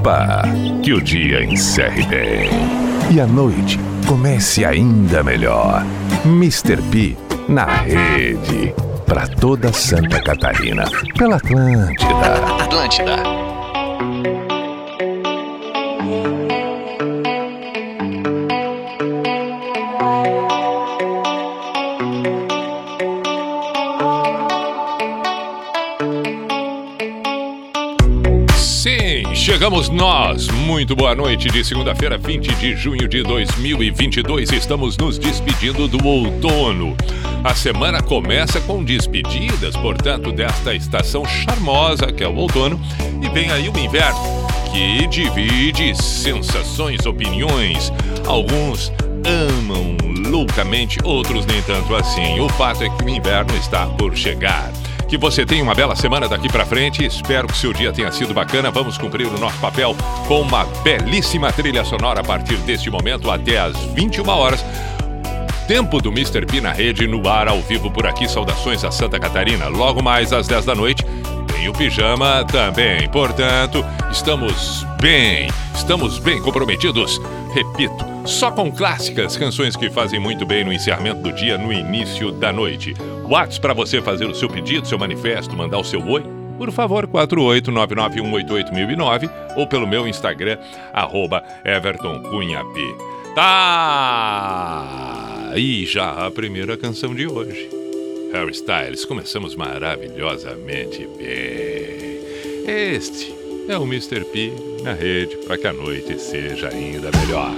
Opa! Que o dia encerre bem. E a noite comece ainda melhor. Mr. P na rede. Para toda Santa Catarina. Pela Atlântida. Atlântida. Nós. Muito boa noite de segunda-feira, 20 de junho de 2022. Estamos nos despedindo do outono. A semana começa com despedidas, portanto, desta estação charmosa que é o outono, e vem aí o inverno, que divide sensações, opiniões. Alguns amam loucamente, outros nem tanto assim. O fato é que o inverno está por chegar. Que você tenha uma bela semana daqui para frente. Espero que seu dia tenha sido bacana. Vamos cumprir o nosso papel com uma belíssima trilha sonora a partir deste momento até às 21 horas. Tempo do Mr. P na rede, no ar, ao vivo por aqui. Saudações a Santa Catarina. Logo mais às 10 da noite tem o pijama também. Portanto, estamos bem, estamos bem comprometidos. Repito, só com clássicas, canções que fazem muito bem no encerramento do dia, no início da noite. WhatsApp para você fazer o seu pedido, seu manifesto, mandar o seu oi. Por favor, 48991881009 ou pelo meu Instagram, arroba evertoncunhap. Tá! E já a primeira canção de hoje. Harry Styles, começamos maravilhosamente bem. Este é o Mr. P na rede para que a noite seja ainda melhor.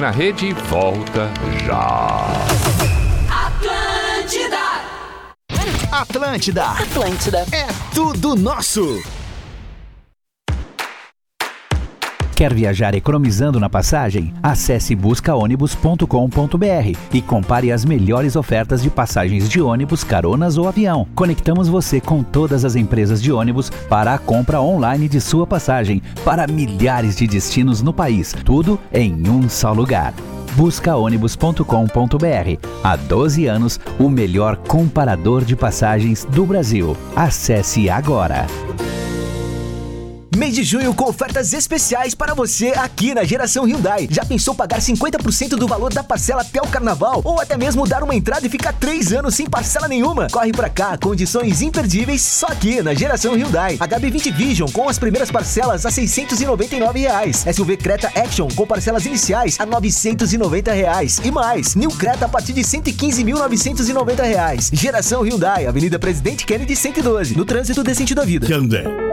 Na rede volta já. Atlântida! Atlântida! Atlântida! É tudo nosso! Quer viajar economizando na passagem? Acesse buscaônibus.com.br e compare as melhores ofertas de passagens de ônibus, caronas ou avião. Conectamos você com todas as empresas de ônibus para a compra online de sua passagem para milhares de destinos no país. Tudo em um só lugar buscaônibus.com.br. Há 12 anos, o melhor comparador de passagens do Brasil. Acesse agora. Mês de junho com ofertas especiais para você aqui na Geração Hyundai. Já pensou pagar 50% do valor da parcela até o carnaval? Ou até mesmo dar uma entrada e ficar 3 anos sem parcela nenhuma? Corre pra cá, condições imperdíveis só aqui na Geração Hyundai. HB20 Vision com as primeiras parcelas a 699 reais. SUV Creta Action com parcelas iniciais a 990 reais. E mais, New Creta a partir de 115.990 reais. Geração Hyundai, Avenida Presidente Kennedy 112, no trânsito decente da vida. Hyundai.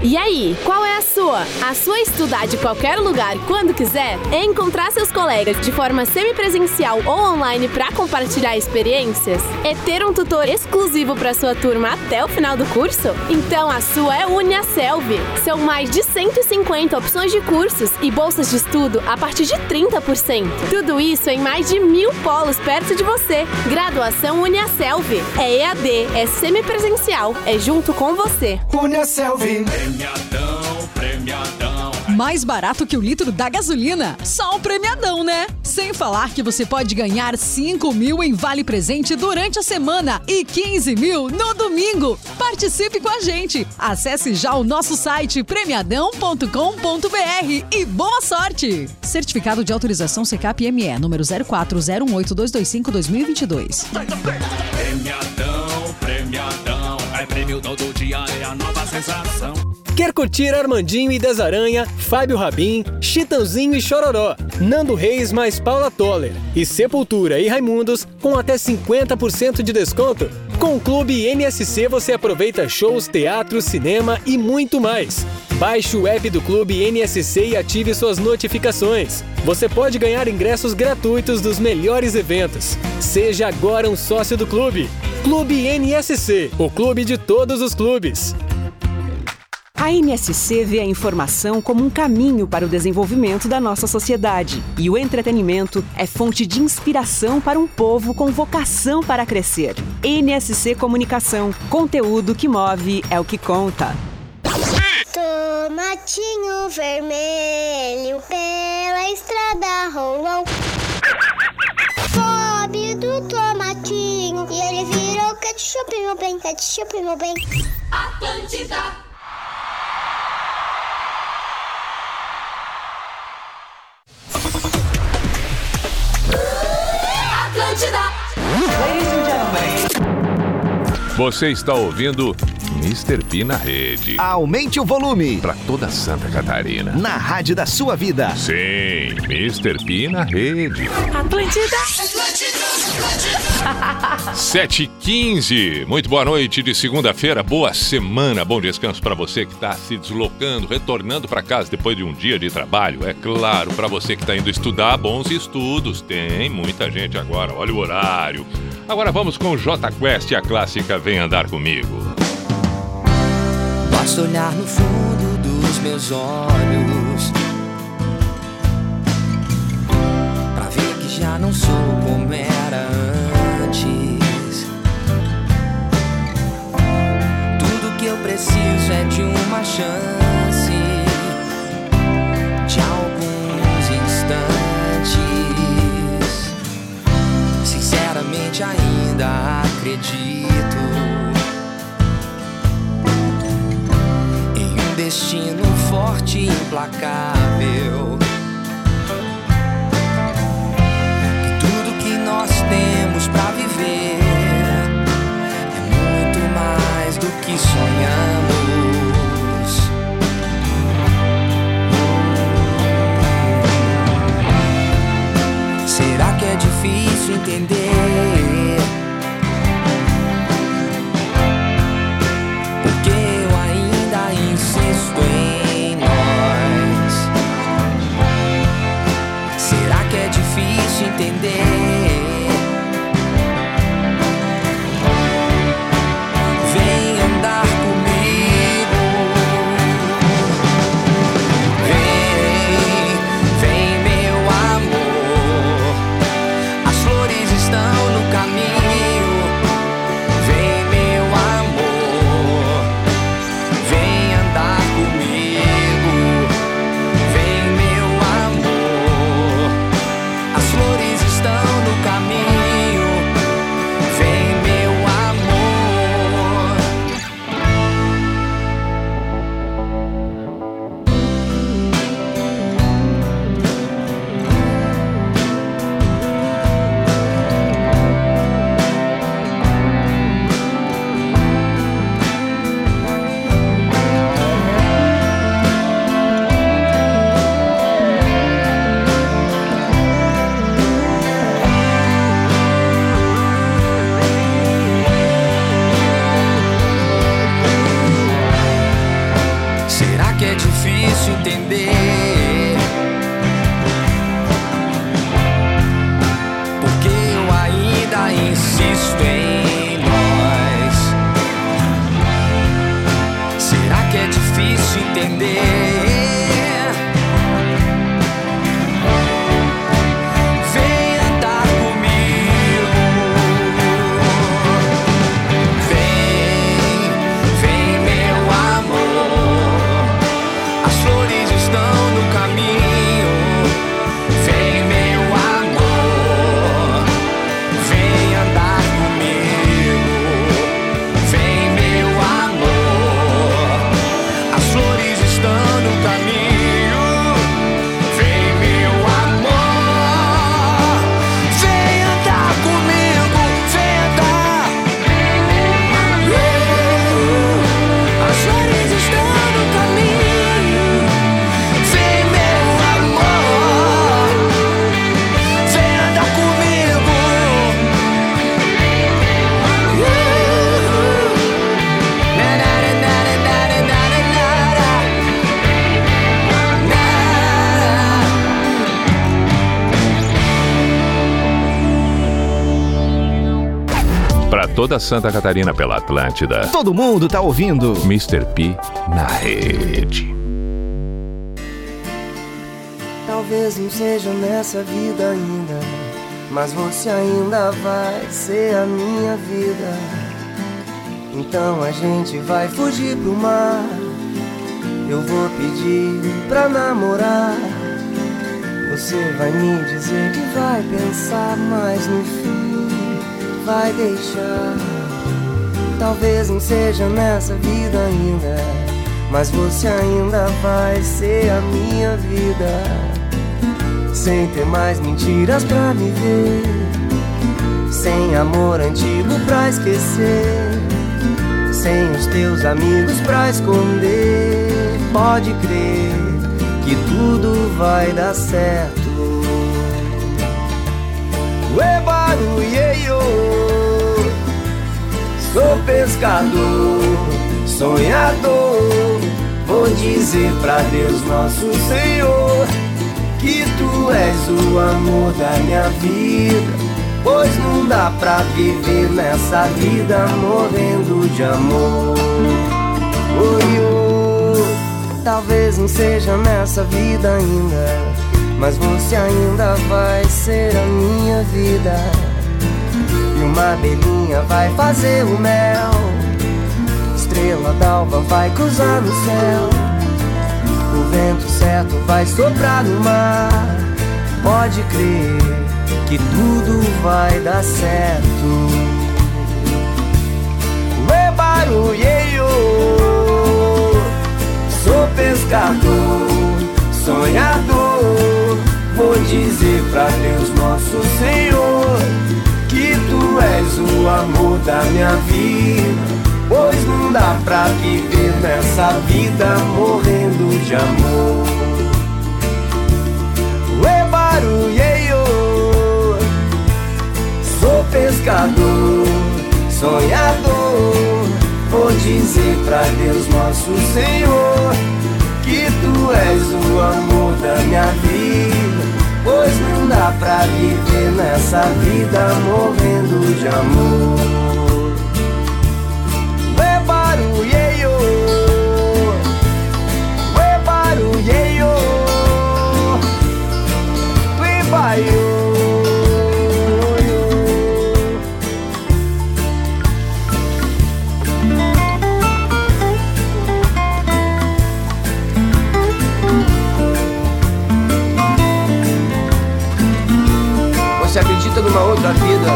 E aí, qual é a sua? A sua é estudar de qualquer lugar quando quiser? É encontrar seus colegas de forma semipresencial ou online para compartilhar experiências? É ter um tutor exclusivo para sua turma até o final do curso? Então a sua é UniaSelv. São mais de 150 opções de cursos e bolsas de estudo a partir de 30%. Tudo isso em mais de mil polos perto de você. Graduação UniaSelv. É EAD, é semipresencial, é junto com você. UniaSelv. Premiadão, premiadão. Mais barato que o litro da gasolina? Só o premiadão, né? Sem falar que você pode ganhar 5 mil em vale presente durante a semana e 15 mil no domingo. Participe com a gente. Acesse já o nosso site premiadão.com.br e boa sorte! Certificado de autorização CCAP-ME, número 04018225-2022. Premiadão, prêmio todo dia, é a nova sensação. Quer curtir Armandinho e Desaranha, Fábio Rabin, Chitãozinho e Chororó, Nando Reis mais Paula Toller e Sepultura e Raimundos com até 50% de desconto? Com o Clube NSC você aproveita shows, teatro, cinema e muito mais. Baixe o app do Clube NSC e ative suas notificações. Você pode ganhar ingressos gratuitos dos melhores eventos. Seja agora um sócio do clube. Clube NSC, o clube de todos os clubes. A NSC vê a informação como um caminho para o desenvolvimento da nossa sociedade. E o entretenimento é fonte de inspiração para um povo com vocação para crescer. NSC Comunicação. Conteúdo que move é o que conta. Tomatinho vermelho pela estrada rolou. Pobre do tomatinho e ele virou ketchup, meu bem, ketchup, meu bem. Atlântida! Atlântida! Ladies and gentlemen. Você está ouvindo Mr. P na rede. Aumente o volume. Para toda Santa Catarina. Na rádio da sua vida. Sim, Mr. P na rede. Atlântida! Atlântida! 7h15. Muito boa noite de segunda-feira. Boa semana. Bom descanso para você que está se deslocando, retornando para casa depois de um dia de trabalho. É claro, para você que está indo estudar, bons estudos. Tem muita gente agora. Olha o horário. Agora vamos com o J Quest e a clássica Vem Andar Comigo. Basta olhar no fundo dos meus olhos Pra ver que já não sou como era antes. Tudo que eu preciso é de uma chance De alguns instantes. Sinceramente ainda acredito destino forte e implacável. Que tudo que nós temos pra viver é muito mais do que sonhamos. Será que é difícil entender? Toda Santa Catarina pela Atlântida. Todo mundo tá ouvindo. Mr. P na rede. Talvez não seja nessa vida ainda, mas você ainda vai ser a minha vida. Então a gente vai fugir pro mar. Eu vou pedir pra namorar. Você vai me dizer que vai pensar, mas no fim vai deixar. Talvez não seja nessa vida ainda, mas você ainda vai ser a minha vida. Sem ter mais mentiras pra me ver, sem amor antigo pra esquecer, sem os teus amigos pra esconder. Pode crer que tudo vai dar certo. Ué, barulheio, sou pescador, sonhador. Vou dizer pra Deus, nosso Senhor, que tu és o amor da minha vida. Pois não dá pra viver nessa vida morrendo de amor. Oi, oi, talvez não seja nessa vida ainda, mas você ainda vai ser a minha vida. E uma abelhinha vai fazer o mel, estrela d'alva vai cruzar no céu. O vento certo vai soprar no mar. Pode crer que tudo vai dar certo. Ué, barulheio, sou pescador, sonhador. Vou dizer pra Deus, nosso Senhor, que tu és o amor da minha vida. Pois não dá pra viver nessa vida morrendo de amor. Ué, barulheio, sou pescador, sonhador. Vou dizer pra Deus, nosso Senhor, que tu és o amor da minha vida. Pois não dá pra viver nessa vida morrendo de amor. Ué, barulheio, ué, barulheio, ué, baio. Numa outra vida?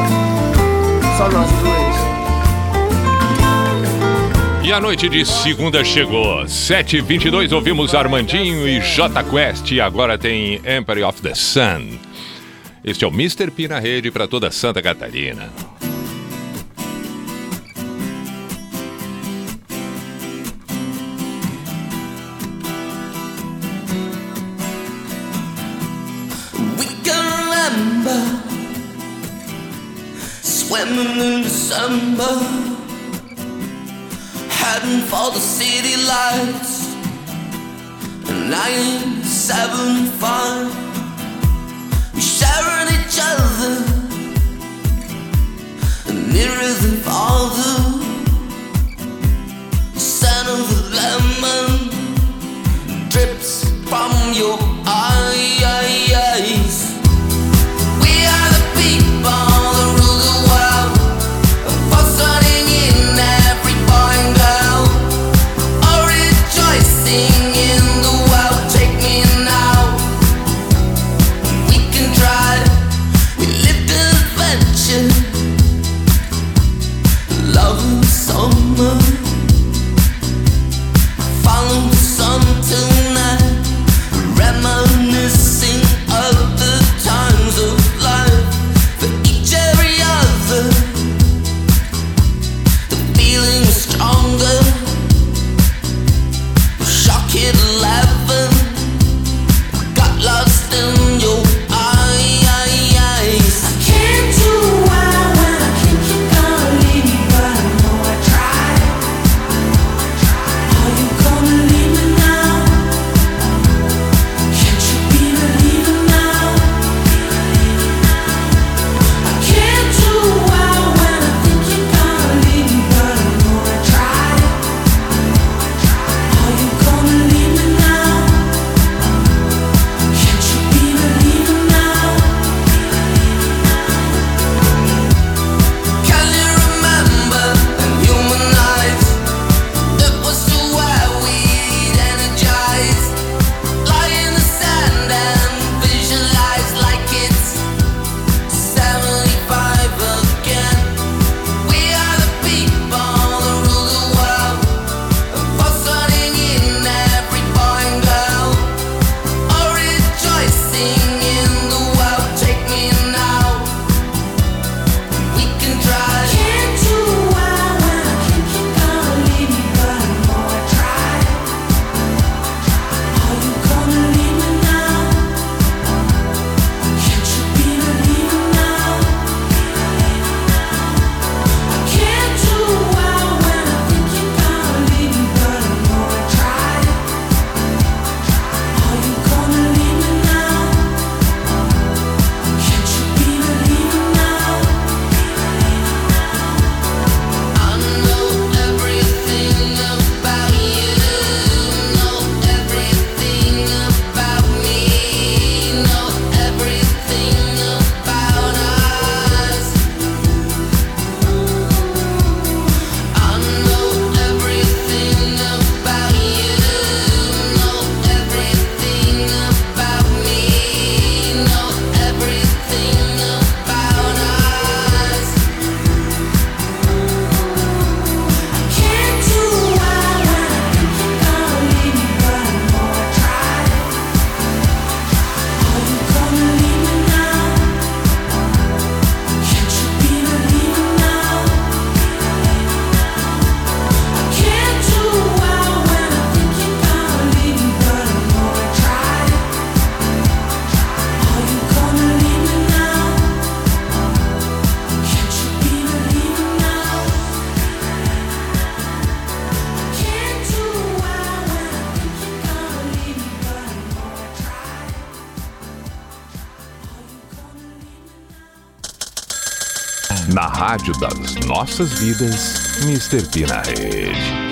Só nós dois. E a noite de segunda chegou. 7h22 ouvimos Armandinho e J Quest. E agora tem Empire of the Sun. Este é o Mr. P na rede para toda Santa Catarina. Dreaming in December, heading for the city lights. And I. We're sharing each other, and nearer than father. The scent of the lemon drips from your eyes. Na rádio das nossas vidas, Mr. P na rede.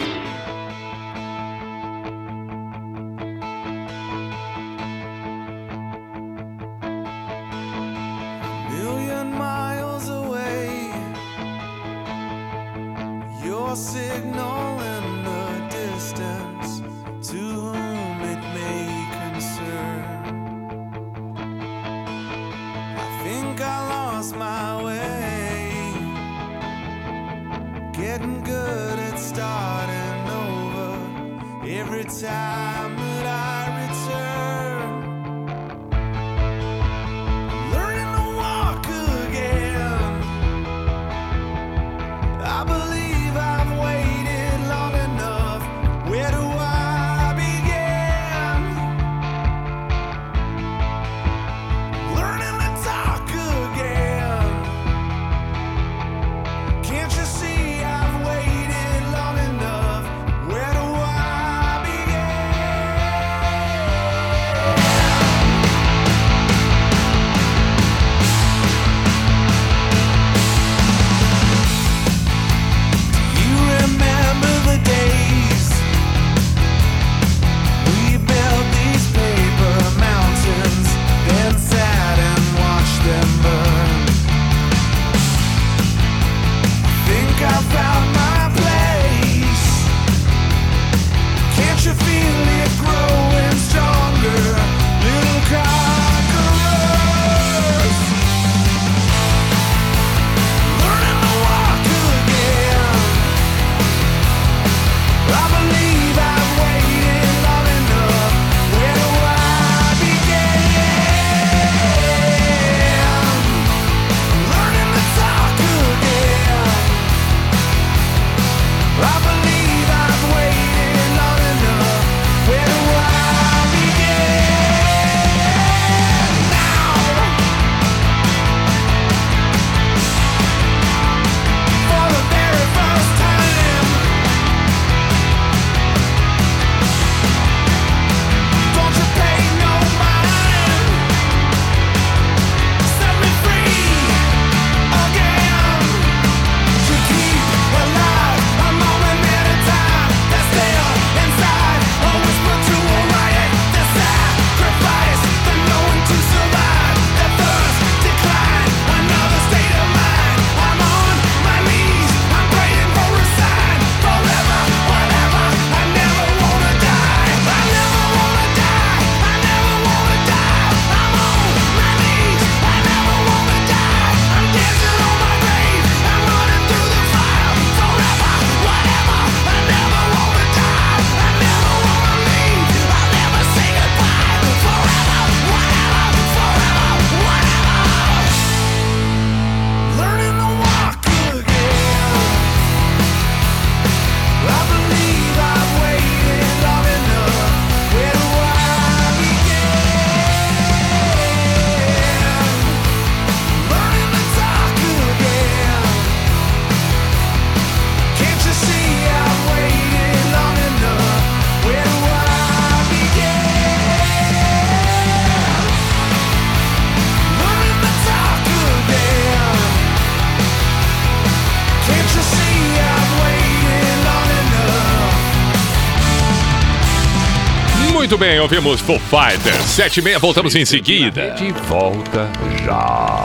Muito bem, ouvimos Foo Fighters. Sete e meia, voltamos em seguida. De volta já.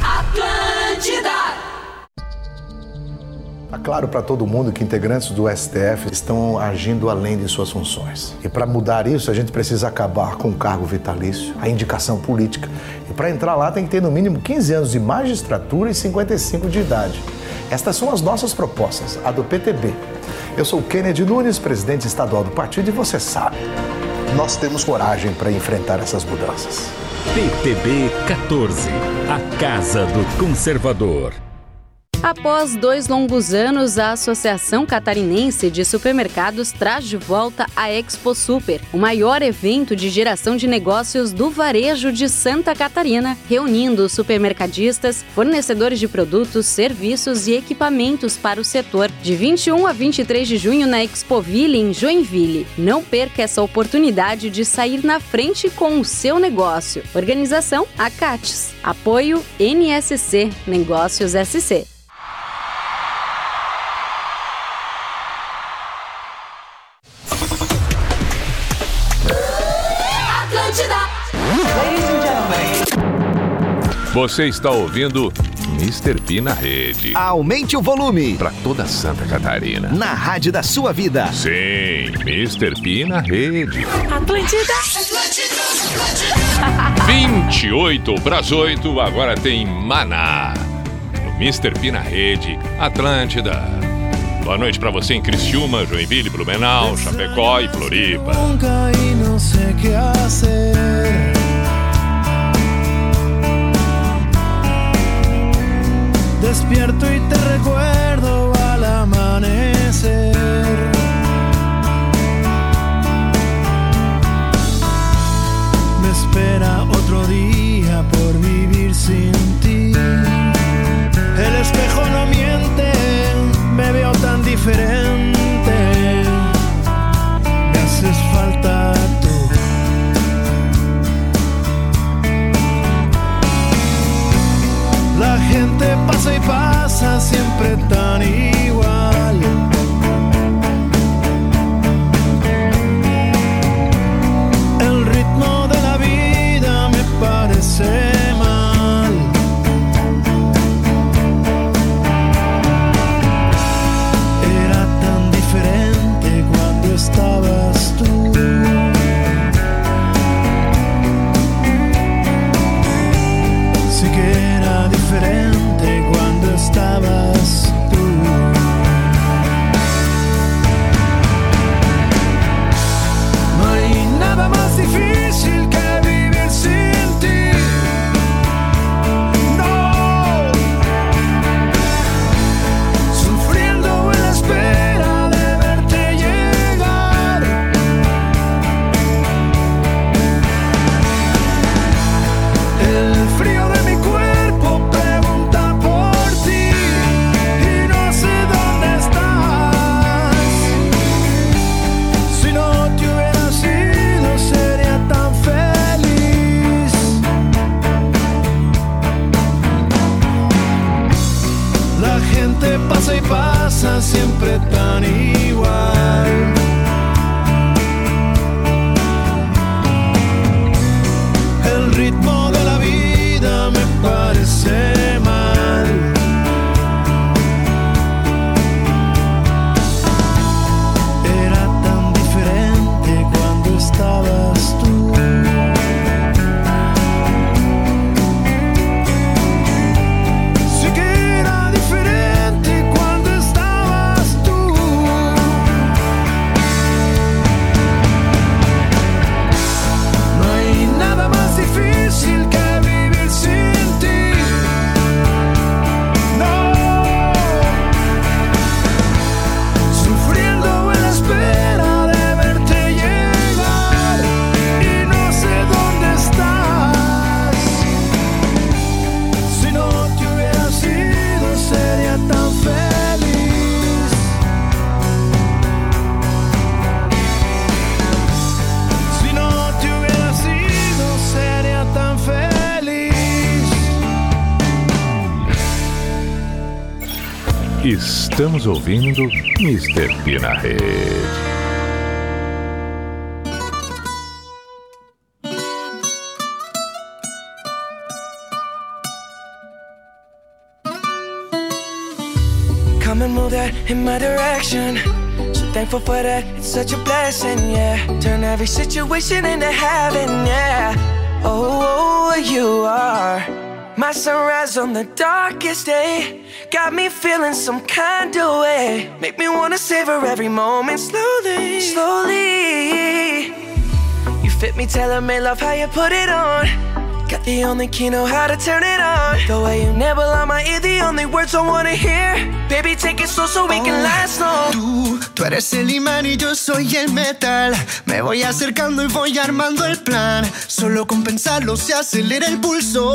Atlântida. Está claro para todo mundo que integrantes do STF estão agindo além de suas funções. E para mudar isso, a gente precisa acabar com o cargo vitalício, a indicação política. E para entrar lá tem que ter no mínimo 15 anos de magistratura e 55 de idade. Estas são as nossas propostas, a do PTB. Eu sou Kennedy Nunes, presidente estadual do partido, e você sabe, nós temos coragem para enfrentar essas mudanças. PTB 14, a Casa do Conservador. Após dois longos anos, a Associação Catarinense de Supermercados traz de volta a Expo Super, o maior evento de geração de negócios do varejo de Santa Catarina, reunindo supermercadistas, fornecedores de produtos, serviços e equipamentos para o setor. De 21 a 23 de junho na Expoville, em Joinville. Não perca essa oportunidade de sair na frente com o seu negócio. Organização Acates. Apoio NSC Negócios SC. Você está ouvindo Mr. P na rede. Aumente o volume. Para toda Santa Catarina. Na rádio da sua vida. Sim, Mr. P na rede. Atlântida. 28 para as 8, agora tem Maná. No Mr. P na rede, Atlântida. Boa noite para você em Criciúma, Joinville, Blumenau, Chapecó e Floripa. Nunca y no sé qué hacer. Despierto y te recuerdo al amanecer. Me espera otro día por vivir sin ti. El espejo no miente, me veo tan diferente. Pasa y pasa siempre tan igual. Estamos ouvindo Mr. P na rede. Come and move that in my direction. So thankful for that, it's such a blessing, yeah. Turn every situation into heaven, yeah. Oh, you are my sunrise on the darkest day. Got me feeling some kind of way. Make me wanna savor every moment slowly, slowly. You fit me, tailor made love, how you put it on. Got the only key, know how to turn it on. The way you nibble on my ear, the only words I wanna hear. Baby, take it slow so we can last long. Tú, tú eres el imán y yo soy el metal. Me voy acercando y voy armando el plan. Solo con pensarlo se acelera el pulso.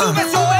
súbe.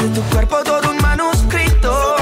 de tu cuerpo todo un manuscrito.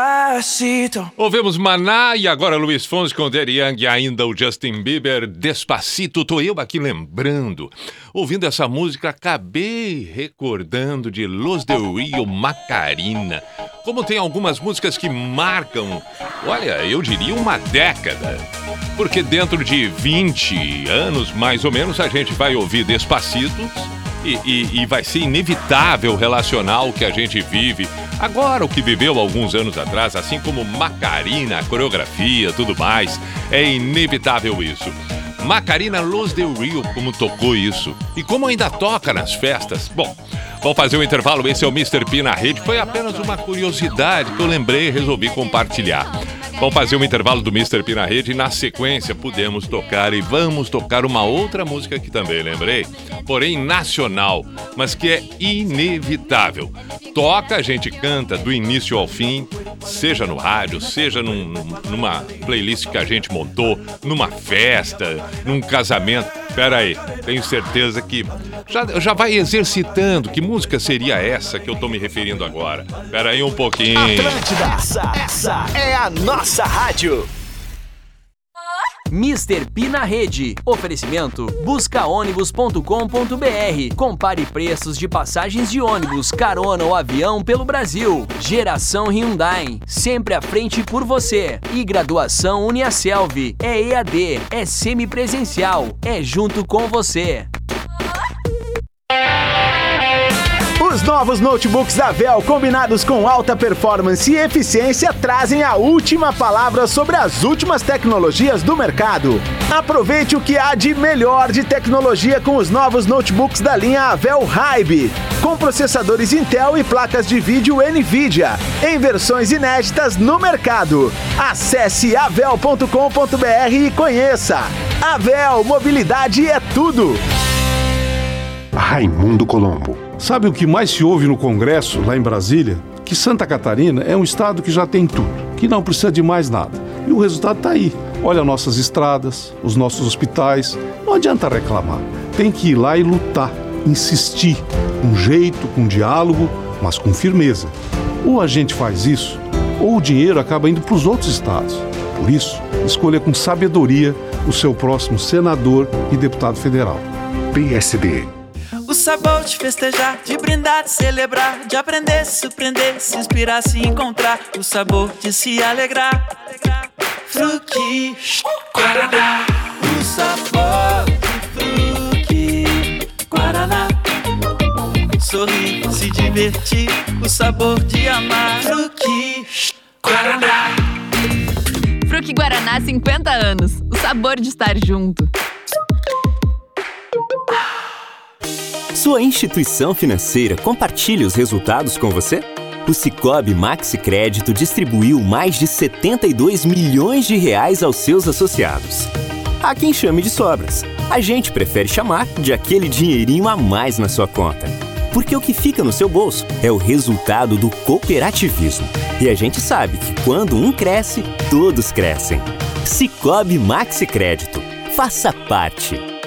Despacito. Ouvimos Maná e agora Luiz Fonsi com Daddy Young e ainda o Justin Bieber, Despacito. Tô eu aqui lembrando. Ouvindo essa música, acabei recordando de Los Del Rio Macarina. Como tem algumas músicas que marcam, olha, eu diria uma década. Porque dentro de 20 anos, mais ou menos, a gente vai ouvir Despacito e, e- e vai ser inevitável relacionar o que a gente vive agora, o que viveu alguns anos atrás, assim como Macarina, coreografia, tudo mais, é inevitável isso. Macarina Los Del Rio, como tocou isso e como ainda toca nas festas. Bom, vamos fazer um intervalo. Esse é o Mr. P na rede. Foi apenas uma curiosidade que eu lembrei e resolvi compartilhar. Vamos fazer um intervalo do Mr. P na rede e na sequência podemos tocar e vamos tocar uma outra música que também lembrei, porém nacional, mas que é inevitável. Toca, a gente canta do início ao fim, seja no rádio, seja num- num- numa playlist que a gente montou, numa festa, num casamento. Pera aí, tenho certeza que já, já vai exercitando. Que música seria essa que eu tô me referindo agora? Pera aí um pouquinho. Atlântida, essa, essa é a nossa rádio. Mr. P na rede. Oferecimento buscaônibus.com.br. Compare preços de passagens de ônibus, carona ou avião pelo Brasil. Geração Hyundai. Sempre à frente por você. E graduação Uniaselv. É EAD, é semipresencial, é junto com você. Os novos notebooks da Dell, combinados com alta performance e eficiência, trazem a última palavra sobre as últimas tecnologias do mercado. Aproveite o que há de melhor de tecnologia com os novos notebooks da linha Avel Hybe, com processadores Intel e placas de vídeo Nvidia, em versões inéditas no mercado. Acesse avel.com.br e conheça. Avel, mobilidade é tudo. Raimundo Colombo. Sabe o que mais se ouve no Congresso, lá em Brasília? Que Santa Catarina é um estado que já tem tudo, que não precisa de mais nada. E o resultado está aí. Olha nossas estradas, os nossos hospitais. Não adianta reclamar. Tem que ir lá e lutar, insistir, com jeito, com diálogo, mas com firmeza. Ou a gente faz isso, ou o dinheiro acaba indo para os outros estados. Por isso, escolha com sabedoria o seu próximo senador e deputado federal. PSD. O sabor de festejar, de brindar, de celebrar, de aprender, se surpreender, se inspirar, se encontrar. O sabor de se alegrar. Fruque, Guaraná. O sabor de fruque, Guaraná. Sorrir, se divertir, o sabor de amar. Fruque, Guaraná. Fruque Guaraná 50 anos. O sabor de estar junto. Sua instituição financeira compartilha os resultados com você? O Cicobi Maxi Crédito distribuiu mais de 72 milhões de reais aos seus associados. Há quem chame de sobras. A gente prefere chamar de aquele dinheirinho a mais na sua conta. Porque o que fica no seu bolso é o resultado do cooperativismo. E a gente sabe que quando um cresce, todos crescem. Cicobi Maxi Crédito. Faça parte.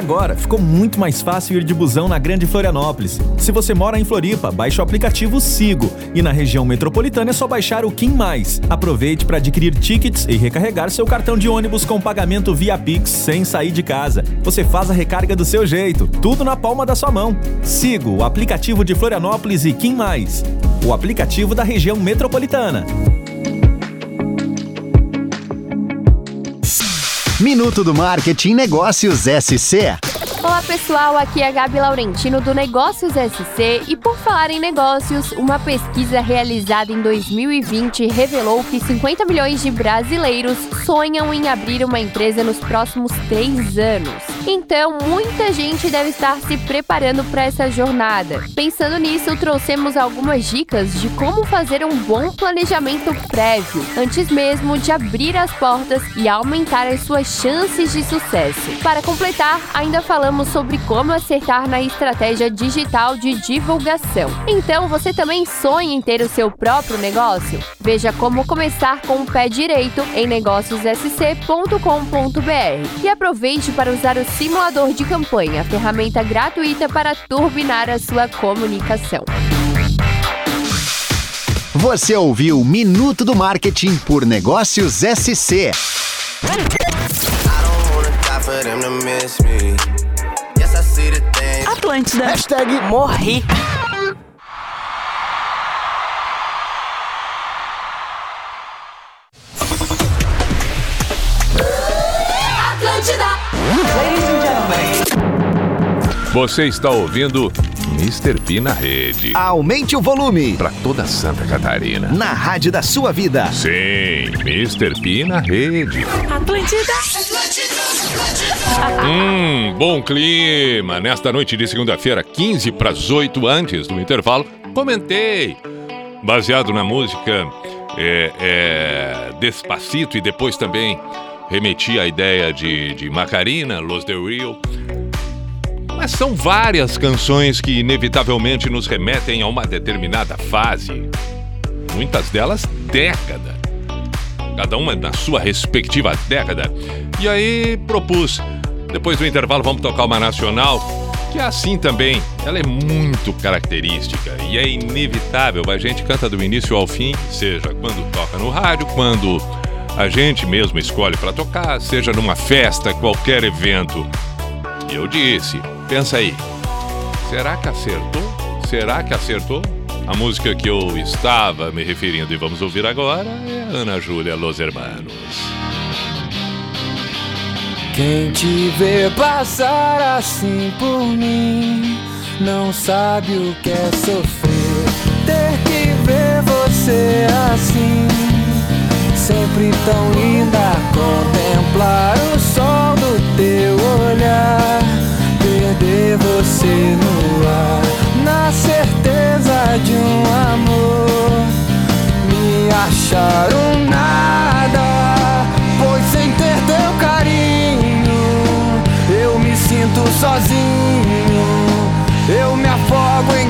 Agora ficou muito mais fácil ir de busão na Grande Florianópolis. Se você mora em Floripa, baixe o aplicativo Sigo e na região metropolitana é só baixar o Kim Mais. Aproveite para adquirir tickets e recarregar seu cartão de ônibus com pagamento via Pix sem sair de casa. Você faz a recarga do seu jeito, tudo na palma da sua mão. Sigo o aplicativo de Florianópolis e Kim Mais, o aplicativo da região metropolitana. Minuto do Marketing Negócios SC. Olá pessoal, aqui é a Gabi Laurentino do Negócios SC e por falar em negócios, uma pesquisa realizada em 2020 revelou que 50 milhões de brasileiros sonham em abrir uma empresa nos próximos três anos. Então, muita gente deve estar se preparando para essa jornada. Pensando nisso, trouxemos algumas dicas de como fazer um bom planejamento prévio, antes mesmo de abrir as portas e aumentar as suas chances de sucesso. Para completar, ainda falamos sobre como acertar na estratégia digital de divulgação. Então, você também sonha em ter o seu próprio negócio? Veja como começar com o pé direito em negóciossc.com.br e aproveite para usar o simulador de campanha, ferramenta gratuita para turbinar a sua comunicação. Você ouviu Minuto do Marketing por Negócios SC. Atlântida. Hashtag morri. Atlântida. Ladies. Você está ouvindo Mr. P na rede. Aumente o volume. Para toda Santa Catarina. Na rádio da sua vida. Sim, Mr. P na rede. Atlântida. Hum, bom clima. Nesta noite de segunda-feira, 15 para as 8 antes do intervalo, comentei. Baseado na música é, é, Despacito e depois também remeti à ideia de, de Macarina, Los Del Rio. Mas são várias canções que inevitavelmente nos remetem a uma determinada fase. Muitas delas década. cada uma na sua respectiva década. E aí propus, depois do intervalo vamos tocar uma nacional, que é assim também, ela é muito característica e é inevitável, a gente canta do início ao fim, seja quando toca no rádio, quando a gente mesmo escolhe para tocar, seja numa festa, qualquer evento. E eu disse, pensa aí, será que acertou? Será que acertou? A música que eu estava me referindo e vamos ouvir agora é Ana Júlia Los Hermanos. Quem te vê passar assim por mim não sabe o que é sofrer. Ter que ver você assim, sempre tão linda. Contemplar o sol do teu olhar, perder você no ar, na certeza de um amor. Me achar um nada, pois sem ter teu carinho, eu me sinto sozinho, eu me afogo em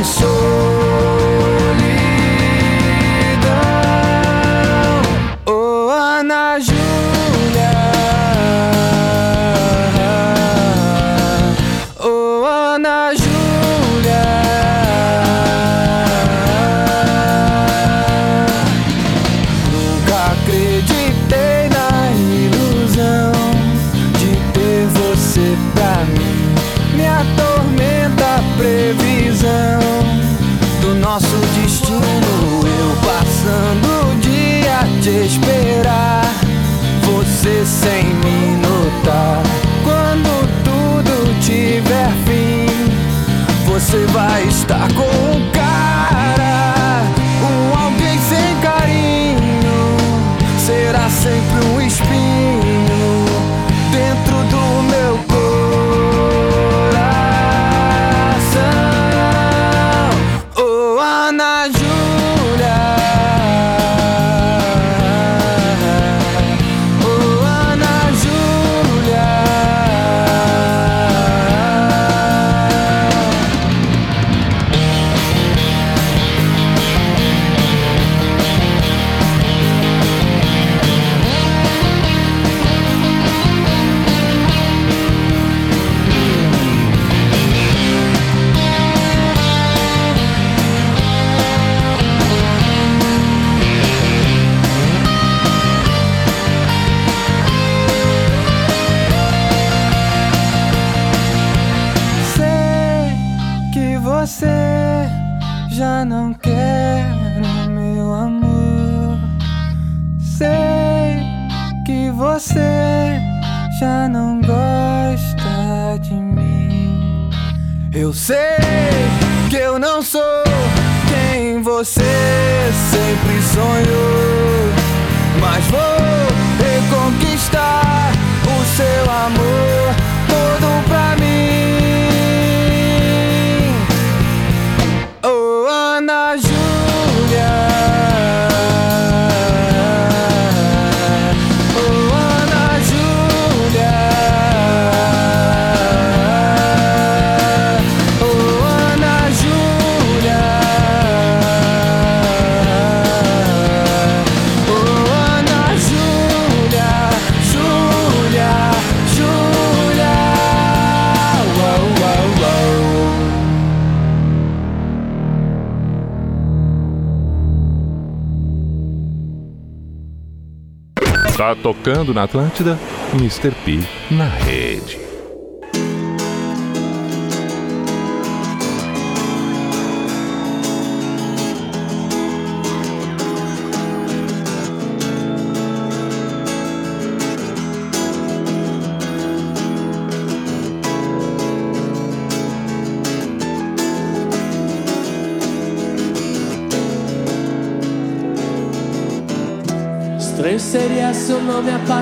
Tocando na Atlântida, Mr. P na rede.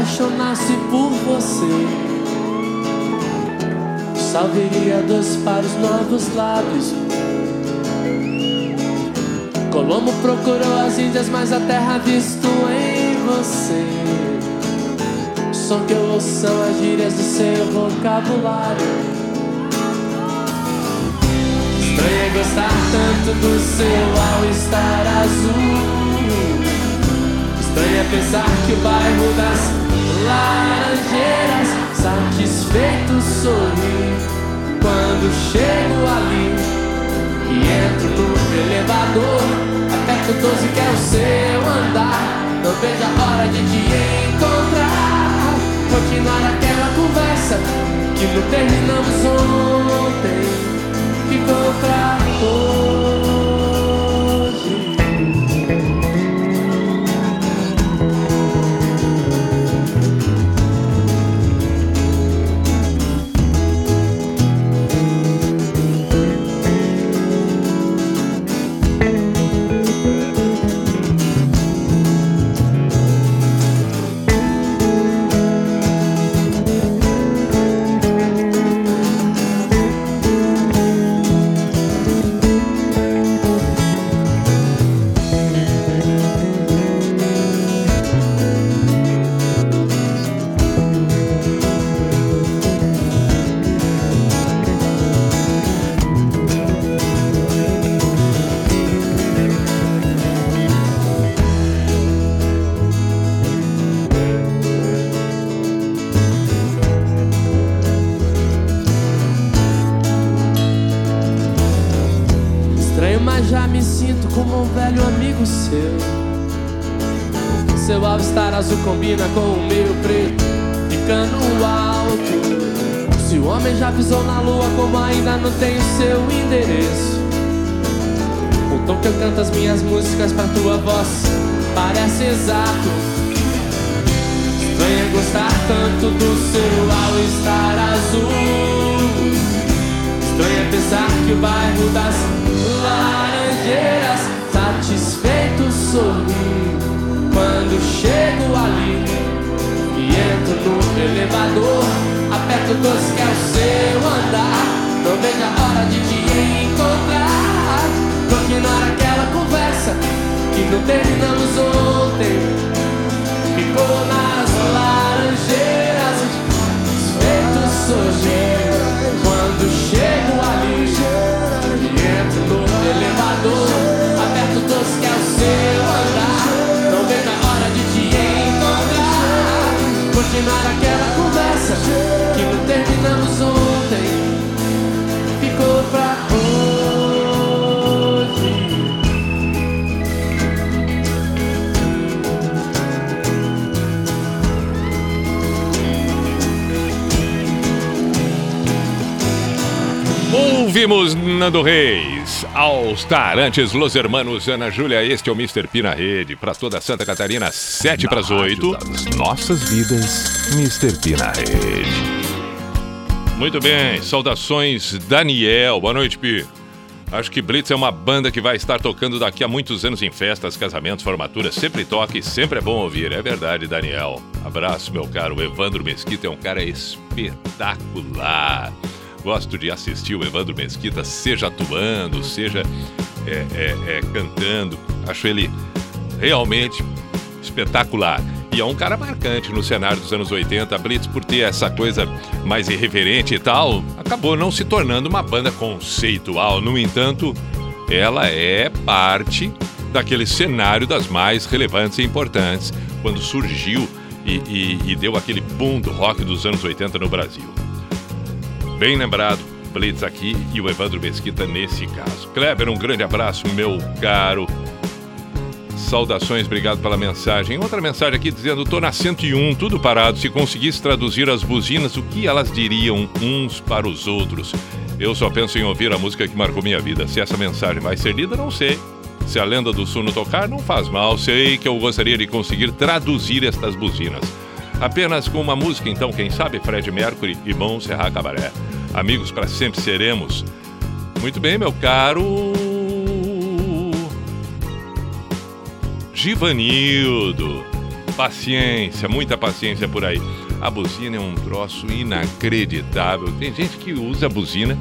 Apaixonasse por você. Só viria dois pares novos lábios. Colombo procurou as Índias, mas a terra visto em você. O som que eu ouço são as gírias do seu vocabulário. Estranho é gostar tanto do seu ao estar azul. Estranho é pensar que o bairro das Laranjeiras satisfeito sorri quando chego ali e entro no elevador. Aperto 12 que é o seu andar. Não vejo a hora de te encontrar. Continuar aquela conversa que não terminamos ontem. Ficou pra hoje. Combina com o meu preto, ficando alto. Se o homem já pisou na lua, como ainda não tem o seu endereço. O tom que eu canto as minhas músicas pra tua voz parece exato. Estranho é gostar tanto do seu all-star azul. Estranho é pensar que o bairro das Laranjeiras satisfeito sorri quando chego ali e entro no elevador. Aperto dois que é o seu andar. Não vejo a hora de te encontrar. Continuar aquela conversa que não terminamos ontem. Ficou nas laranjeiras, feito sorrir quando chego ali Continuar aquela conversa que não terminamos ontem. Ficou pra hoje. Ouvimos Nando Reis, All Star, antes Los Hermanos, Ana Júlia, este é o Mr. P na rede, para toda Santa Catarina, 7 para as 8. Nossas vidas, Mr. P na rede. Muito bem, saudações Daniel, boa noite Pi. Acho que Blitz é uma banda que vai estar tocando daqui a muitos anos em festas, casamentos, formaturas, sempre toca e sempre é bom ouvir, é verdade Daniel. Abraço meu caro, o Evandro Mesquita é um cara espetacular. Gosto de assistir o Evandro Mesquita, seja atuando, seja é, é, é, cantando. Acho ele realmente espetacular. E é um cara marcante no cenário dos anos 80. A Blitz, por ter essa coisa mais irreverente e tal, acabou não se tornando uma banda conceitual. No entanto, ela é parte daquele cenário das mais relevantes e importantes quando surgiu e, e- e deu aquele boom do rock dos anos 80 no Brasil. Bem lembrado, Blitz aqui e o Evandro Mesquita nesse caso. Kleber, um grande abraço, meu caro. Saudações, obrigado pela mensagem. Outra mensagem aqui dizendo: tô na 101, tudo parado. Se conseguisse traduzir as buzinas, o que elas diriam uns para os outros? Eu só penso em ouvir a música que marcou minha vida. Se essa mensagem vai ser lida, não sei. Se a lenda do Suno tocar, não faz mal. Sei que eu gostaria de conseguir traduzir estas buzinas. Apenas com uma música, então, quem sabe, Fred Mercury e Bom Serra Cabaré. Amigos para sempre seremos. Muito bem, meu caro. Givanildo. Paciência, muita paciência por aí. A buzina é um troço inacreditável. Tem gente que usa buzina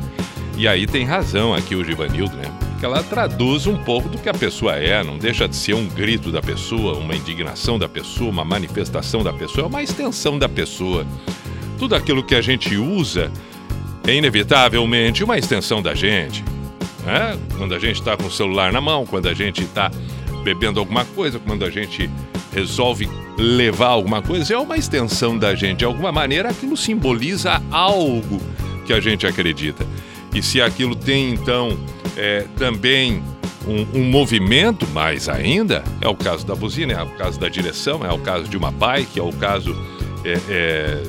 e aí tem razão aqui o Givanildo, né? Porque ela traduz um pouco do que a pessoa é, não deixa de ser um grito da pessoa, uma indignação da pessoa, uma manifestação da pessoa, é uma extensão da pessoa. Tudo aquilo que a gente usa é inevitavelmente uma extensão da gente. né? Quando a gente está com o celular na mão, quando a gente está bebendo alguma coisa, quando a gente resolve levar alguma coisa, é uma extensão da gente. De alguma maneira, aquilo simboliza algo que a gente acredita. E se aquilo tem, então, é, também um, um movimento, mais ainda, é o caso da buzina, é o caso da direção, é o caso de uma bike, é o caso. é, é,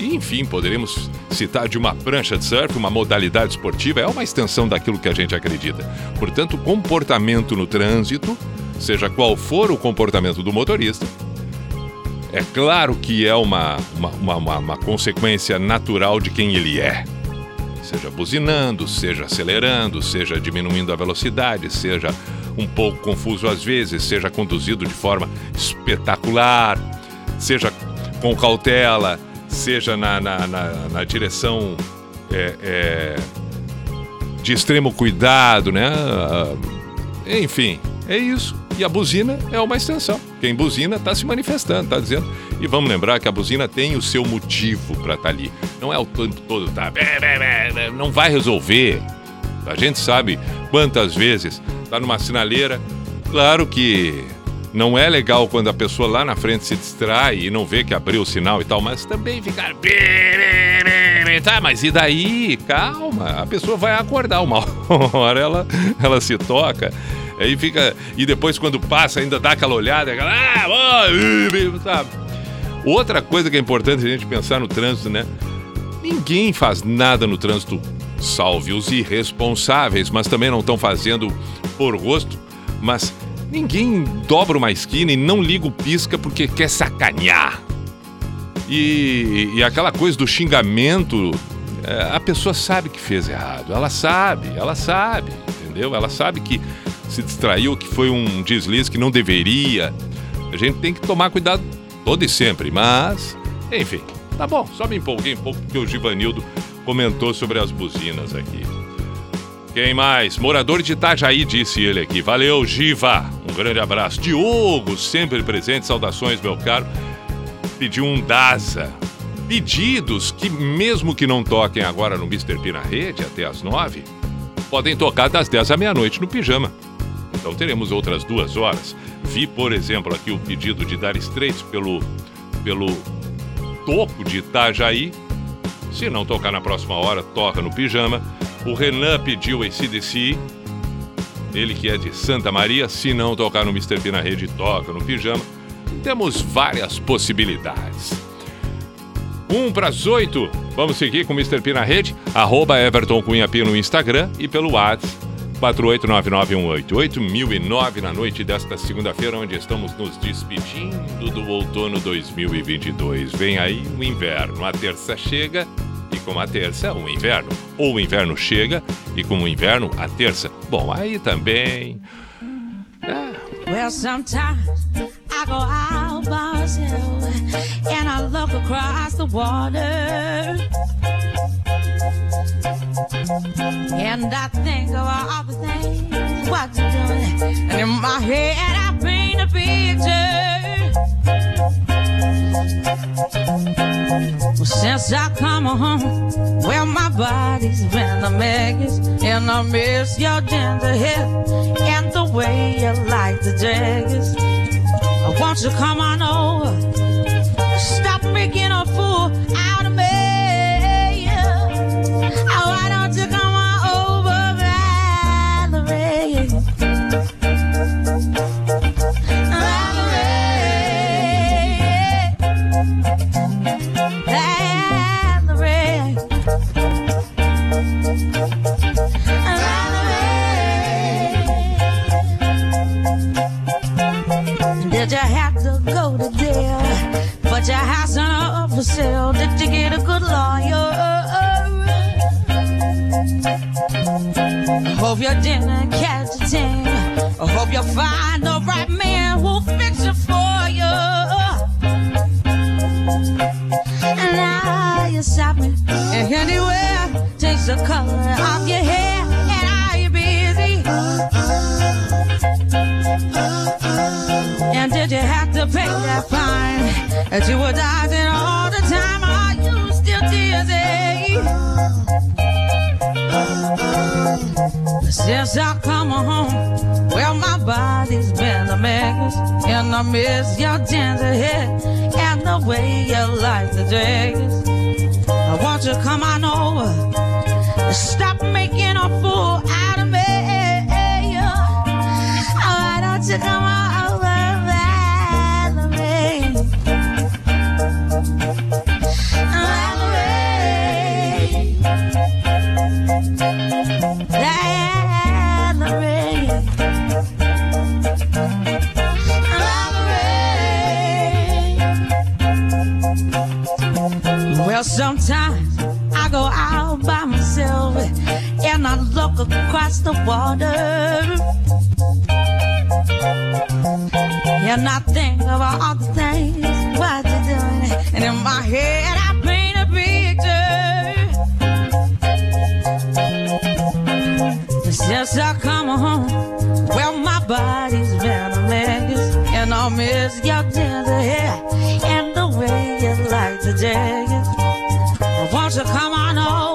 enfim, poderíamos citar de uma prancha de surf, uma modalidade esportiva, é uma extensão daquilo que a gente acredita. Portanto, comportamento no trânsito, seja qual for o comportamento do motorista, é claro que é uma, uma, uma- uma consequência natural de quem ele é. Seja buzinando, seja acelerando, seja diminuindo a velocidade, seja um pouco confuso às vezes, seja conduzido de forma espetacular, seja com cautela, seja na, na, na- na direção é, é, de extremo cuidado, né? Enfim, é isso. E a buzina é uma extensão. Quem buzina está se manifestando, está dizendo. E vamos lembrar que a buzina tem o seu motivo para estar ali. Não é o tempo todo, tá? Não vai resolver. A gente sabe quantas vezes está numa sinaleira. Claro que não é legal quando a pessoa lá na frente se distrai e não vê que abriu o sinal e tal, mas também ficar. Tá, mas e daí? Calma, a pessoa vai acordar uma hora, ela, ela se toca. Aí fica. E depois, quando passa, ainda dá aquela olhada, aquela. Ah, sabe? Outra coisa que é importante a gente pensar no trânsito, né? Ninguém faz nada no trânsito, salve os irresponsáveis, mas também não estão fazendo por gosto. Mas ninguém dobra uma esquina e não liga o pisca porque quer sacanear. E, e aquela coisa do xingamento, é, a pessoa sabe que fez errado. Ela sabe, ela sabe, entendeu? Ela sabe que se distraiu, que foi um deslize que não deveria. A gente tem que tomar cuidado todo e sempre, mas, enfim, tá bom. Só me empolguei um pouco porque o Givanildo comentou sobre as buzinas aqui. Quem mais? Morador de Itajaí, disse ele aqui. Valeu, Giva. Um grande abraço. Diogo, sempre presente. Saudações, meu caro. Pediu um Daza. Pedidos que, mesmo que não toquem agora no Mr. P na rede, até as nove, podem tocar das 10 à meia-noite no pijama. Então teremos outras duas horas. Vi, por exemplo, aqui o pedido de dar Straits pelo, pelo topo de Itajaí. Se não tocar na próxima hora, toca no pijama. O Renan pediu ACDC. Ele que é de Santa Maria. Se não tocar no Mr. P na rede, toca no pijama. Temos várias possibilidades. Um para as oito. Vamos seguir com o Mr. P na rede. Arroba Everton Cunha P no Instagram e pelo WhatsApp. 4899188 na noite desta segunda-feira, onde estamos nos despedindo do outono 2022. Vem aí o inverno. A terça chega e com a terça o inverno. Ou o inverno chega e com o inverno a terça. Bom, aí também. Well, sometimes I go out and I look across the water. And I think of all the things what you're doing. And in my head, I paint a picture. Well, since I come home, well, my body's been a mess. And I miss your ginger hair and the way you like the jaggers. I want you come on over. Stop making a fool out Hope you didn't catch a thing. I hope you find the right man who'll fix it for you. And now you're shopping and anywhere takes the color off your hair. And are you busy? And did you have to pay that fine that you were dodging all since I come home. Well, my body's been a mess, and I miss your tender head and the way you like the dress. I want you to come on over, stop making a fool out of me. Why don't you come on? walk across the water. And I think about all the things what you're doing, and in my head I paint a picture. Since I come home, well my body's been a mess, and I miss your tender hair and the way you like to dance. Won't you come on over?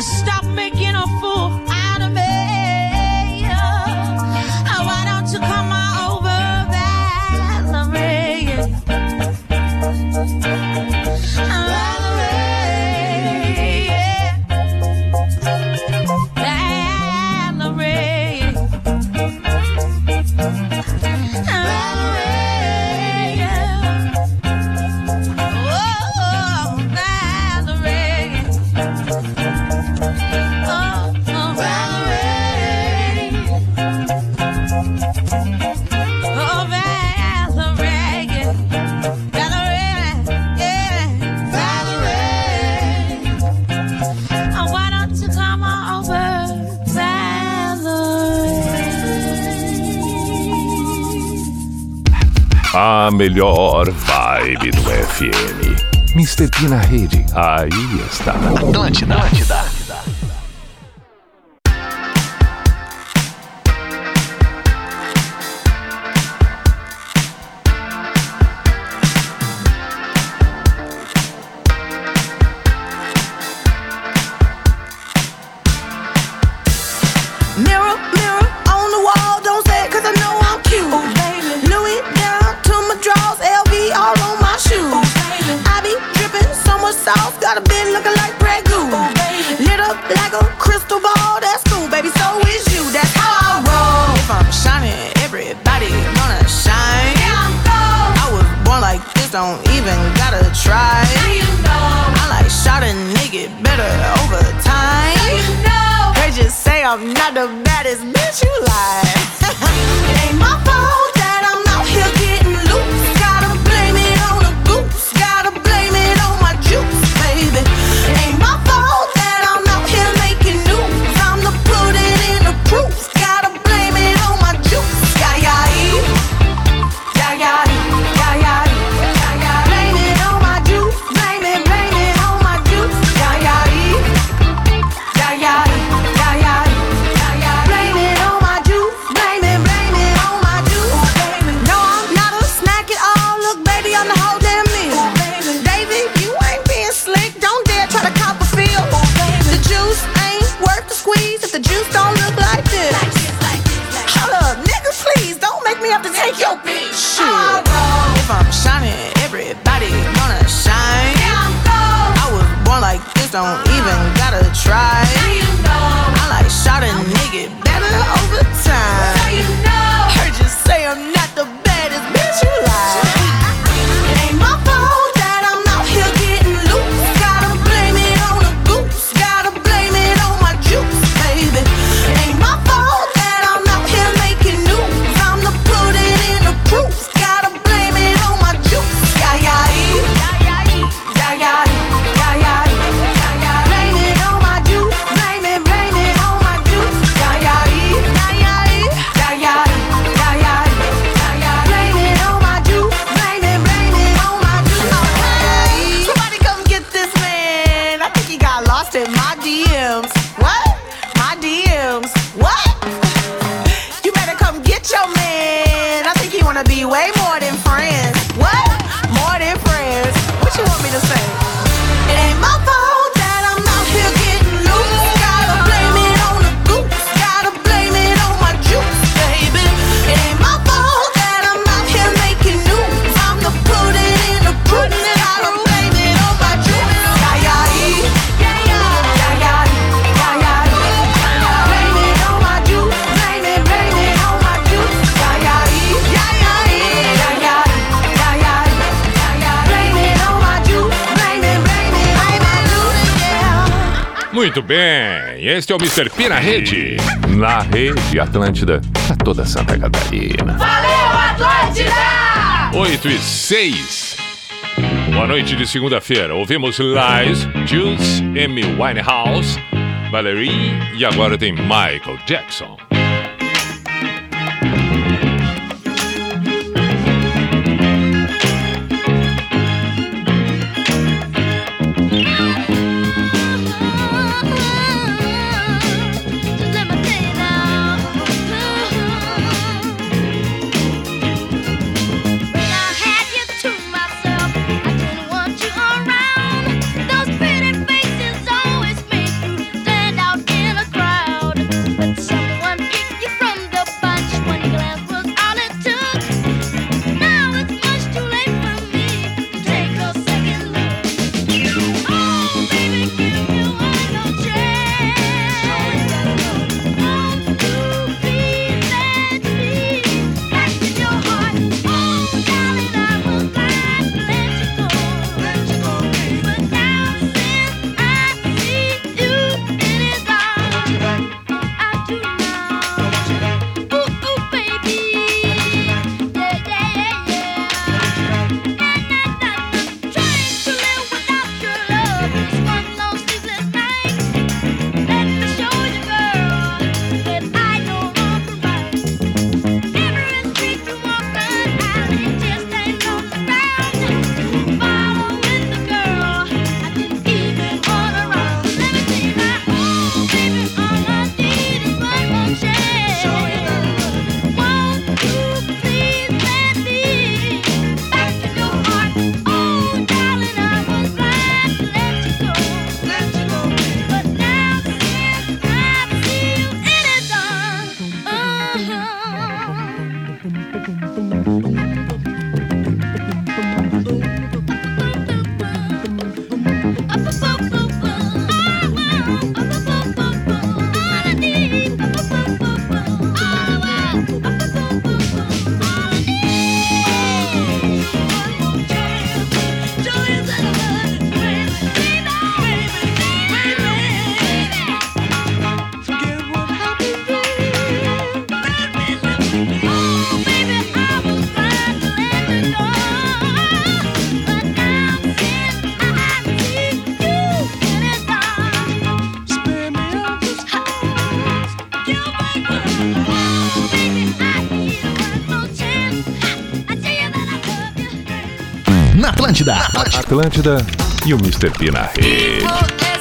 Stop making a fool. melhor vibe do FM. Mr. P na rede. Aí está. Atlântida. Atlântida. Este é o Mr. P na rede. Na rede Atlântida, pra toda Santa Catarina. Valeu, Atlântida! 8 e 6. Boa noite de segunda-feira. Ouvimos Lies, Juice, Amy Winehouse, Valerie e agora tem Michael Jackson. Atlântida e o Mr. P na rede.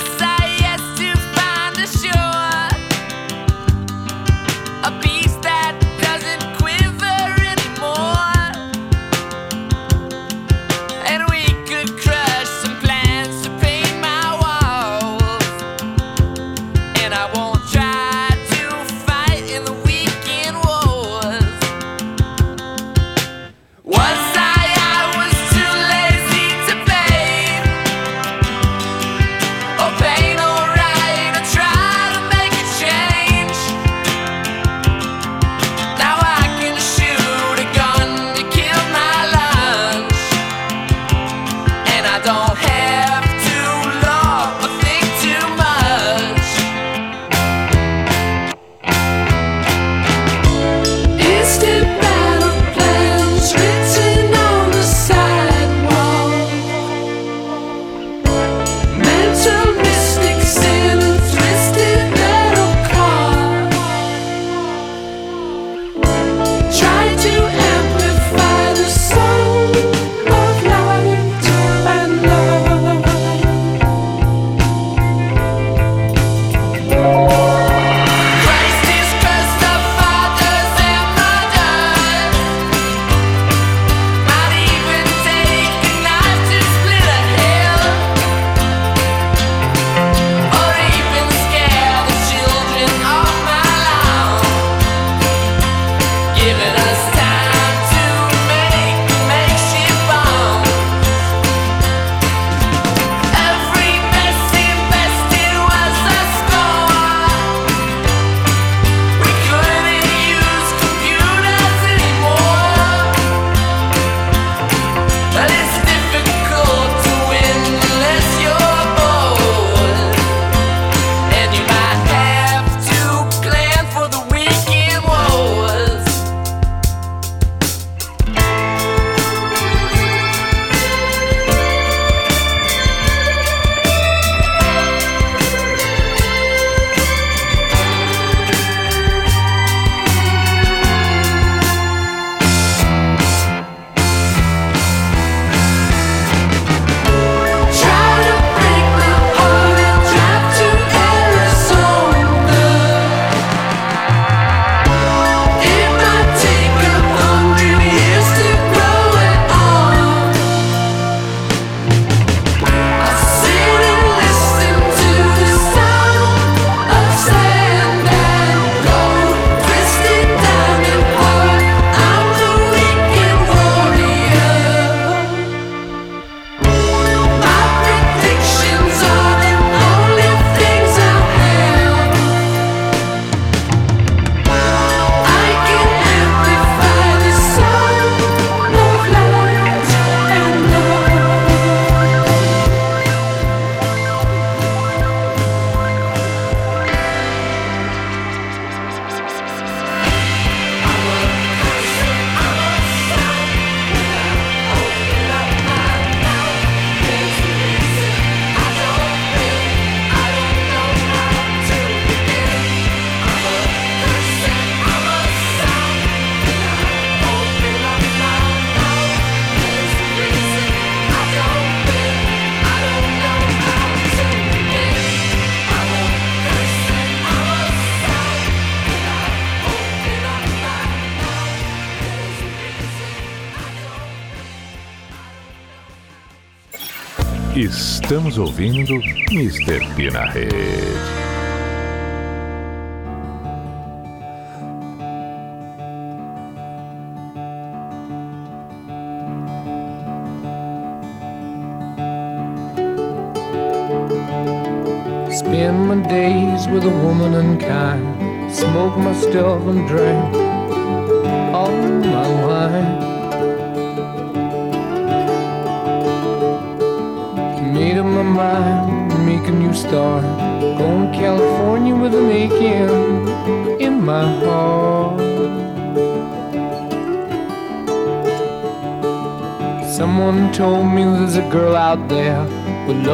Estamos ouvindo Mr. P na rede.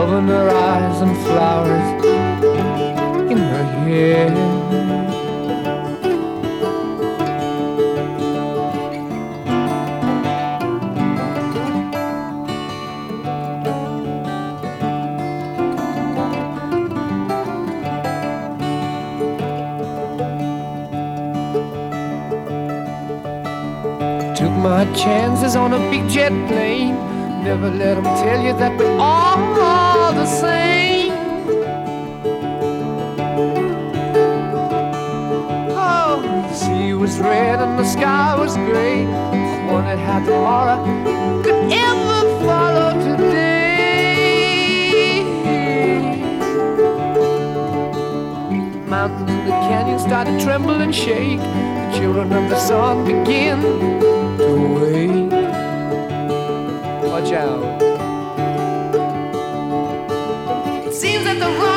Love in her eyes and flowers in her hair. Took my chances on a big jet plane. Never let them tell you that we're all the same. Oh, the sea was red and the sky was gray. Wondered how tomorrow could ever follow today. Mountains and the canyons start to tremble and shake. The children of the sun begin to wake. Watch out. The wrath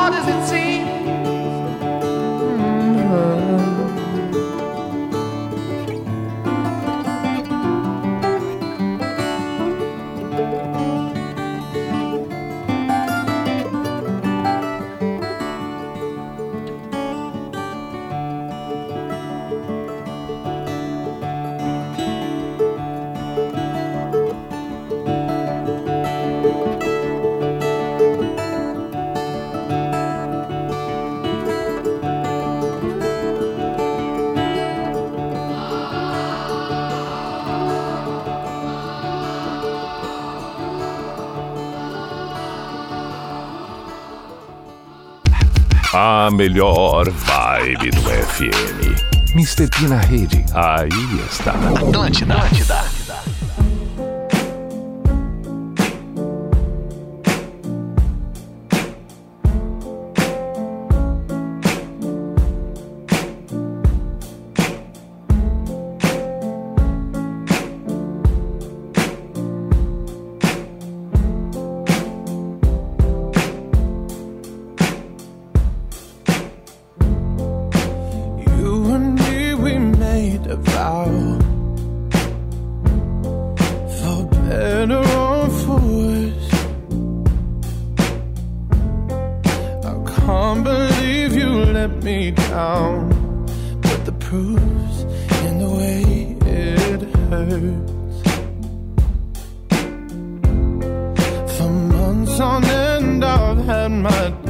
melhor vibe do FM. Mr. P na rede. Aí está. Atlântida. Atlântida.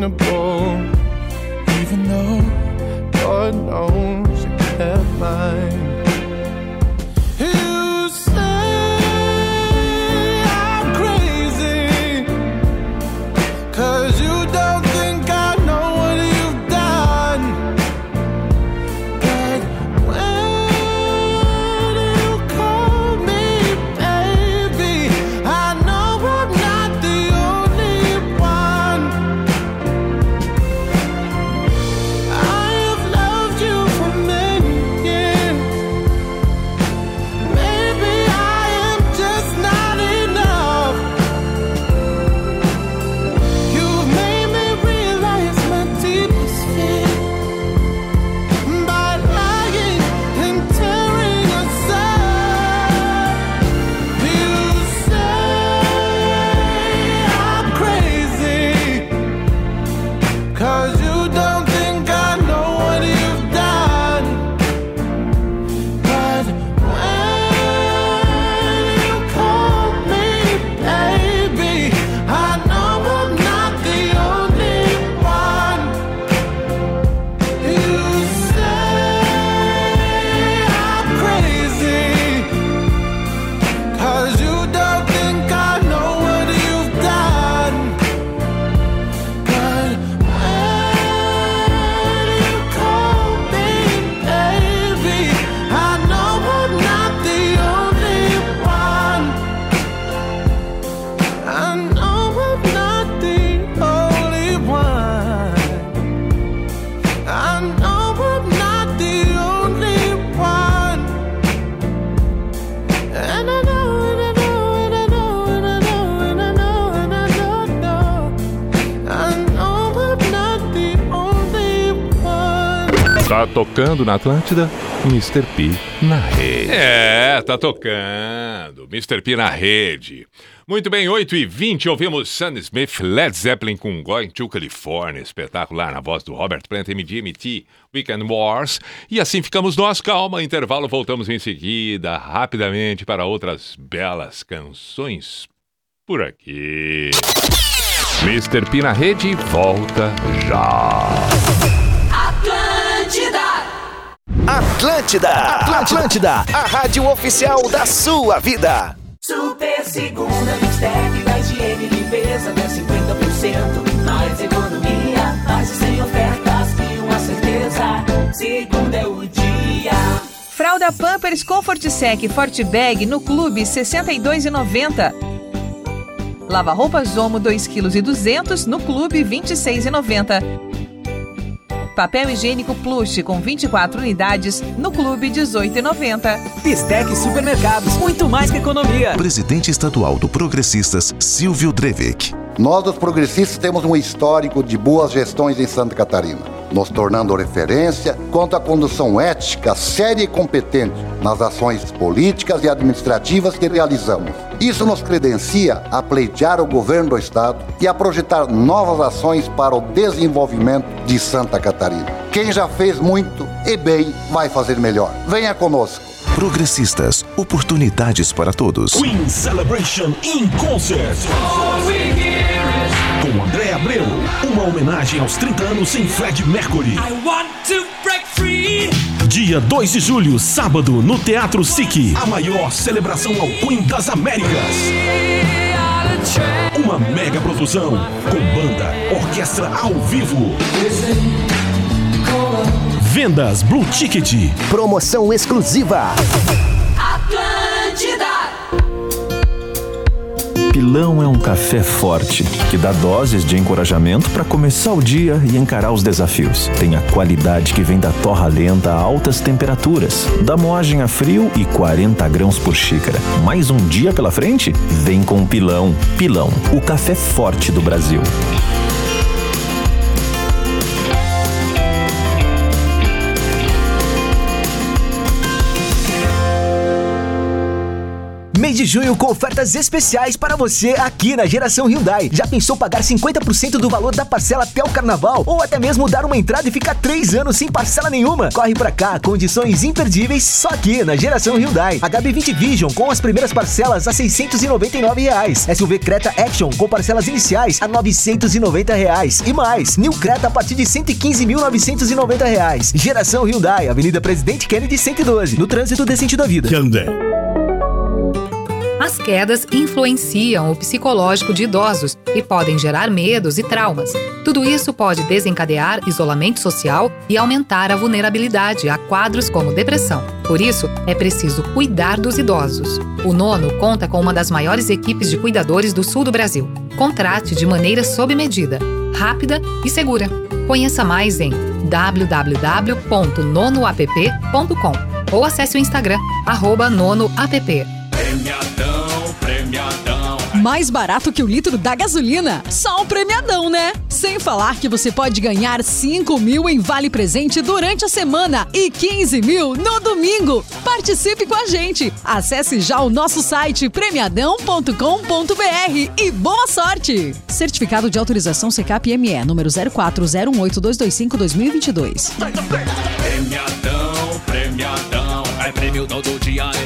the boy. Tocando na Atlântida, Mr. P na rede. É, tá tocando. Mr. P na rede. Muito bem, 8 e 20 ouvimos Sam Smith, Led Zeppelin com Going to California, espetacular na voz do Robert Plant, MGMT, Weekend Wars. E assim ficamos nós, calma, intervalo, voltamos em seguida, rapidamente, para outras belas canções por aqui. Mr. P na rede volta já. Atlântida! Atlântida, Atlântida, a rádio oficial da sua vida. Super segunda, Mixtec da higiene e limpeza até 50%. Mais economia, mais sem ofertas e uma certeza. Segunda é o dia. Fralda Pampers Comfort Sec Forte Bag no Clube R$ 62,90. Lava roupas Omo 2,2 kg no Clube R$ 26,90. Papel higiênico Plush com 24 unidades no Clube R$ 18,90. Bistec Supermercados, muito mais que economia. Presidente estadual do Progressistas, Silvio Drevik. Nós, os progressistas, temos um histórico de boas gestões em Santa Catarina, nos tornando referência quanto à condução ética, séria e competente nas ações políticas e administrativas que realizamos. Isso nos credencia a pleitear o governo do Estado e a projetar novas ações para o desenvolvimento de Santa Catarina. Quem já fez muito e bem vai fazer melhor. Venha conosco. Progressistas, oportunidades para todos. Queen Celebration in Concert. Abreu, uma homenagem aos 30 anos sem Fred Mercury. Dia 2 de julho, sábado, no Teatro SIC. A maior celebração ao Queen das Américas. Uma mega produção com banda, orquestra ao vivo. Vendas Blue Ticket. Promoção exclusiva. Atlântida! Pilão é um café forte que dá doses de encorajamento para começar o dia e encarar os desafios. Tem a qualidade que vem da torra lenta a altas temperaturas, da moagem a frio e 40 grãos por xícara. Mais um dia pela frente? Vem com Pilão. Pilão, o café forte do Brasil. De junho com ofertas especiais para você aqui na Geração Hyundai. Já pensou pagar 50% do valor da parcela até o carnaval? Ou até mesmo dar uma entrada e ficar 3 anos sem parcela nenhuma? Corre pra cá, condições imperdíveis só aqui na Geração Hyundai. HB20 Vision com as primeiras parcelas a 699 reais. SUV Creta Action com parcelas iniciais a 990 reais. E mais, New Creta a partir de 115.990 reais. Geração Hyundai, Avenida Presidente Kennedy 112, no trânsito decente da vida. As quedas influenciam o psicológico de idosos e podem gerar medos e traumas. Tudo isso pode desencadear isolamento social e aumentar a vulnerabilidade a quadros como depressão. Por isso, é preciso cuidar dos idosos. O Nono conta com uma das maiores equipes de cuidadores do sul do Brasil. Contrate de maneira sob medida, rápida e segura. Conheça mais em www.nonoapp.com ou acesse o Instagram, nonoapp. Premiadão. Mais barato que o litro da gasolina? Só o premiadão, né? Sem falar que você pode ganhar 5 mil em vale presente durante a semana e 15 mil no domingo. Participe com a gente. Acesse já o nosso site premiadão.com.br e boa sorte! Certificado de autorização CCAP-ME, número 04018225-2022. Premiadão, premiadão. É prêmio todo dia,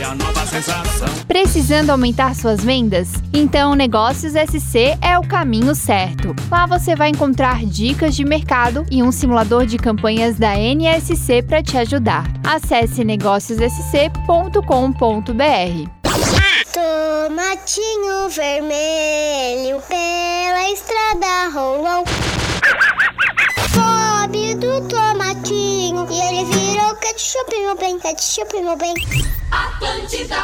a nova sensação. Precisando aumentar suas vendas? Então Negócios SC é o caminho certo. Lá você vai encontrar dicas de mercado e um simulador de campanhas da NSC para te ajudar. Acesse negóciossc.com.br. Tomatinho vermelho pela estrada rolou. Pobre do tomatinho e ele virou ketchup, meu bem, ketchup, meu bem. Atlântida.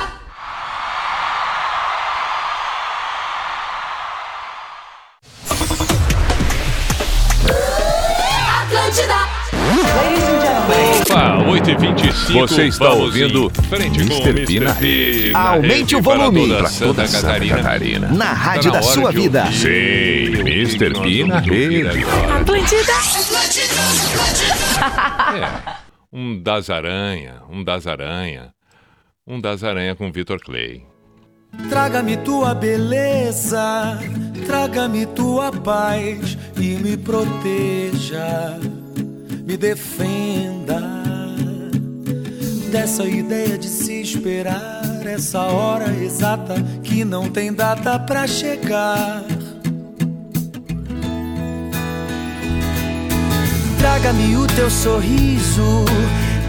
Atlântida. Opa, 8h25. Você está ouvindo Mr. P na rede. Aumente o volume para Santa toda Santa Catarina. Catarina. Na Tá rádio na da sua vida. ouvir. Sim, Mr. P na rede. Atlântida. É, um das aranha, um das aranha, um das aranha com Vitor Clay. Traga-me tua beleza, traga-me tua paz e me proteja, me defenda dessa ideia de se esperar essa hora exata que não tem data pra chegar. Traga-me o teu sorriso,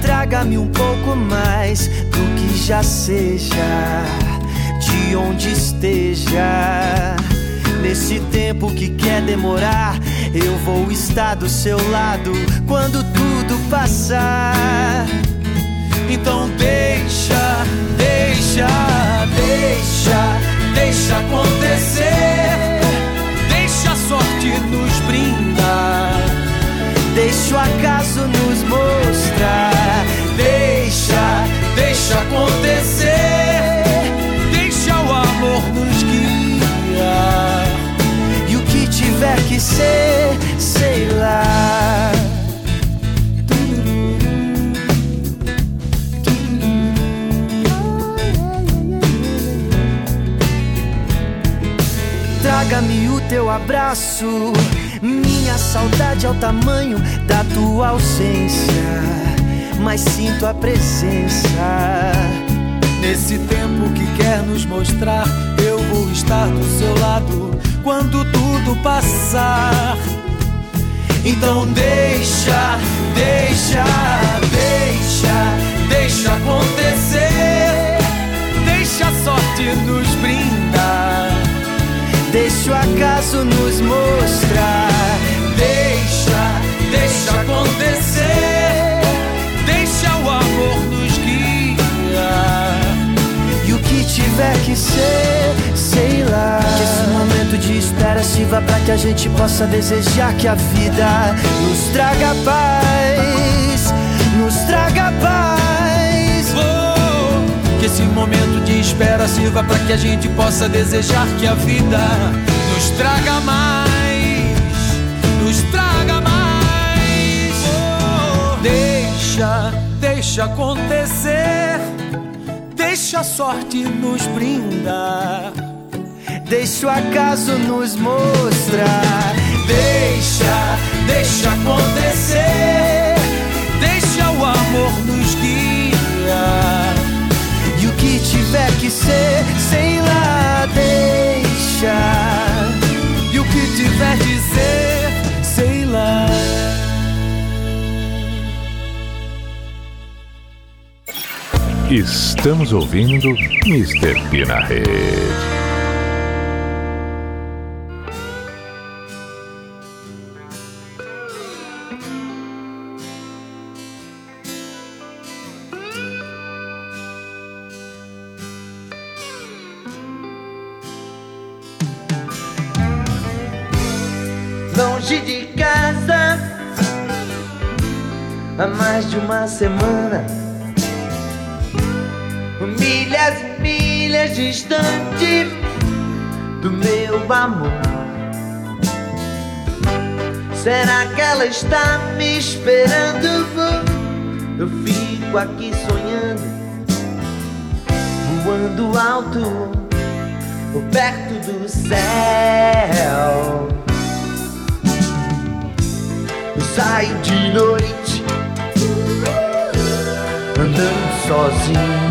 traga-me um pouco mais do que já seja, de onde esteja. Nesse tempo que quer demorar, eu vou estar do seu lado quando tudo passar. Então deixa, deixa, deixa, deixa acontecer. Deixa a sorte nos brindar. Deixa o acaso nos mostrar. Deixa, deixa acontecer. Deixa o amor nos guiar. E o que tiver que ser, sei lá. Traga-me o teu abraço. Minha saudade é o tamanho da tua ausência. Mas sinto a presença. Nesse tempo que quer nos mostrar, eu vou estar do seu lado quando tudo passar. Então deixa, deixa, deixa, deixa acontecer. Deixa a sorte nos brindar. Deixa o acaso nos mostrar. Deixa, deixa acontecer. Deixa o amor nos guiar. E o que tiver que ser, sei lá. Que esse momento de espera sirva pra que a gente possa desejar que a vida nos traga paz. Nos traga paz. Esse momento de espera sirva pra que a gente possa desejar que a vida nos traga mais. Nos traga mais. Deixa, deixa acontecer. Deixa a sorte nos brindar. Deixa o acaso nos mostrar. Deixa, deixa acontecer. Deixa o amor nos guiar. Que tiver que ser, sei lá, deixa. E o que tiver de ser, sei lá. Estamos ouvindo Mr. P na rede. Distante do meu amor. Será que ela está me esperando? Eu fico aqui sonhando, voando alto, perto do céu. Eu saio de noite andando sozinho.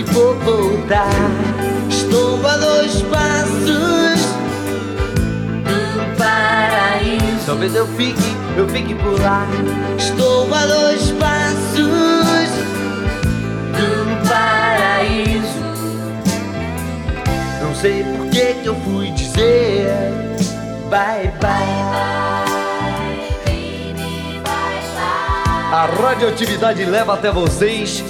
se voltar. Estou a dois passos do paraíso. Talvez eu fique, eu fique por lá. Estou a dois passos do paraíso. Não sei por que que eu fui dizer bye bye. A radioatividade leva até vocês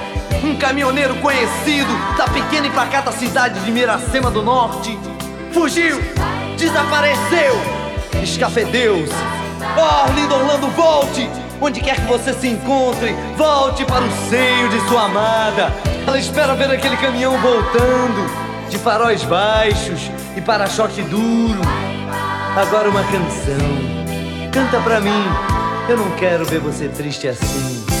um caminhoneiro conhecido da pequena e pacata cidade de Miracema do Norte, fugiu, desapareceu, escafedeu-se. Oh, Arlindo Orlando, volte! Onde quer que você se encontre, volte para o seio de sua amada. Ela espera ver aquele caminhão voltando, de faróis baixos e para-choque duro. Agora uma canção. Canta pra mim. Eu não quero ver você triste assim.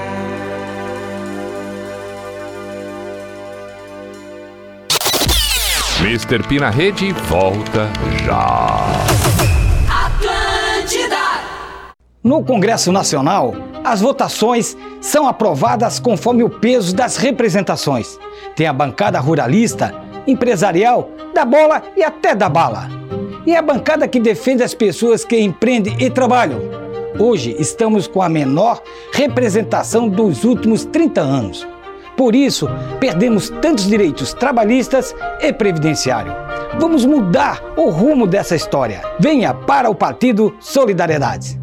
Mr. P na rede volta já. Atlântida! No Congresso Nacional, as votações são aprovadas conforme o peso das representações. Tem a bancada ruralista, empresarial, da bola e até da bala. E a bancada que defende as pessoas que empreendem e trabalham. Hoje estamos com a menor representação dos últimos 30 anos. Por isso, perdemos tantos direitos trabalhistas e previdenciário. Vamos mudar o rumo dessa história. Venha para o Partido Solidariedade.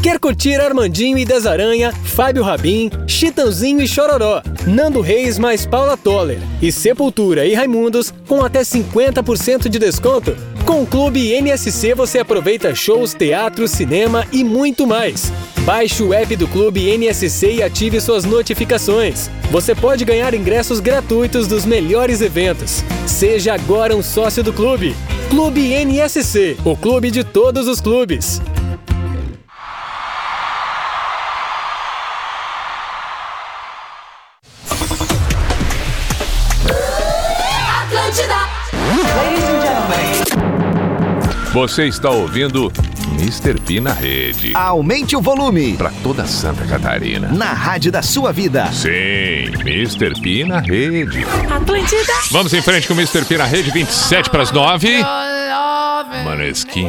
Quer curtir Armandinho e Desaranha, Fábio Rabin, Chitãozinho e Chororó, Nando Reis mais Paula Toller e Sepultura e Raimundos com até 50% de desconto? Com o Clube NSC você aproveita shows, teatro, cinema e muito mais. Baixe o app do Clube NSC e ative suas notificações. Você pode ganhar ingressos gratuitos dos melhores eventos. Seja agora um sócio do clube. Clube NSC, o clube de todos os clubes. Você está ouvindo Mr. P na rede. Aumente o volume. Para toda Santa Catarina. Na rádio da sua vida. Sim, Mr. P na rede. Atlântida. Vamos em frente com o Mr. P na rede, 27 para as 9. Maneskin.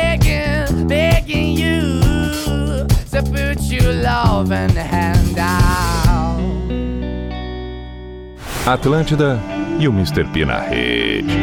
Atlântida e o Mr. P na rede.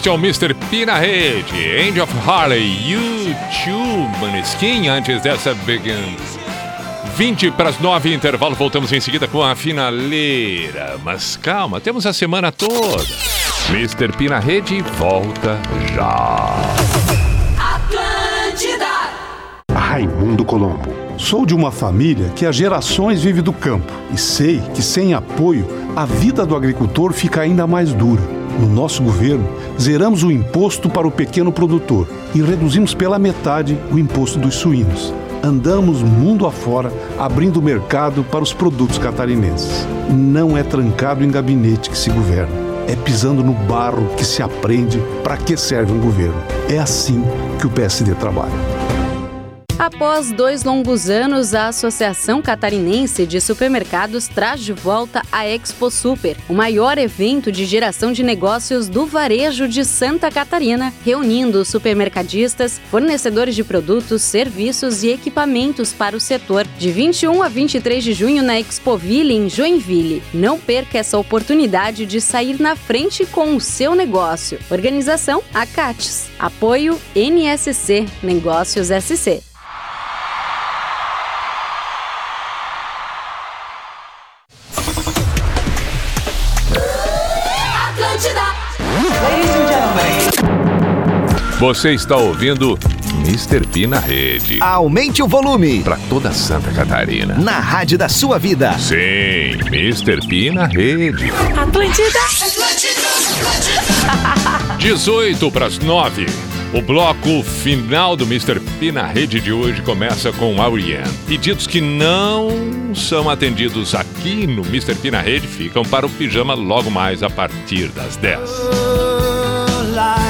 Este é o Mr. P na rede. End of Harley, YouTube, Maneskin, antes dessa Begin. 20 para as 9, intervalo. Voltamos em seguida com a finaleira. Mas calma, temos a semana toda. Mr. P na rede volta já. Atlântida. Raimundo Colombo. Sou de uma família que há gerações vive do campo e sei que sem apoio a vida do agricultor fica ainda mais dura. No nosso governo, zeramos o imposto para o pequeno produtor e reduzimos pela metade o imposto dos suínos. Andamos mundo afora abrindo mercado para os produtos catarinenses. Não é trancado em gabinete que se governa, é pisando no barro que se aprende para que serve um governo. É assim que o PSD trabalha. Após dois longos anos, a Associação Catarinense de Supermercados traz de volta a Expo Super, o maior evento de geração de negócios do varejo de Santa Catarina, reunindo supermercadistas, fornecedores de produtos, serviços e equipamentos para o setor. De 21 a 23 de junho na Expoville, em Joinville. Não perca essa oportunidade de sair na frente com o seu negócio. Organização Acates. Apoio NSC Negócios SC. Você está ouvindo Mr. P na rede. Aumente o volume. Para toda Santa Catarina. Na rádio da sua vida. Sim, Mr. P na rede. Atlântida. 18 para as 9. O bloco final do Mr. P na rede de hoje começa com Ariane. Pedidos que não são atendidos aqui no Mr. P na rede ficam para o pijama logo mais a partir das 10. life is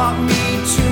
that brought me to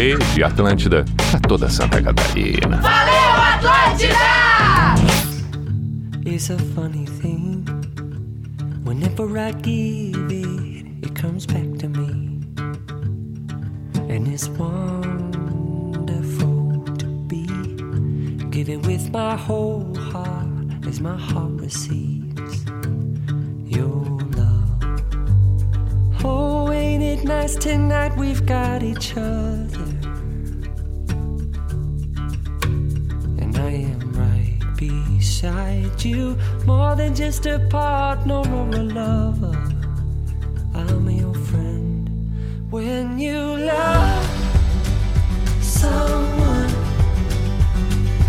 Rede Atlântida pra toda Santa Catarina. Valeu, Atlântida! It's a funny thing. Whenever I give it, it comes back to me. And it's wonderful to be. Giving with my whole heart as my heart receives your love. Oh, ain't it nice tonight we've got each other? beside you. More than just a partner or a lover, I'm your friend. When you love someone,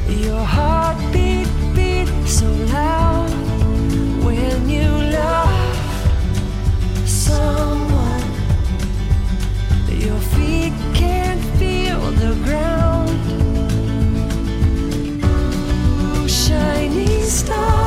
your heart beat beats so loud. When you love someone, your feet can't feel the ground. star.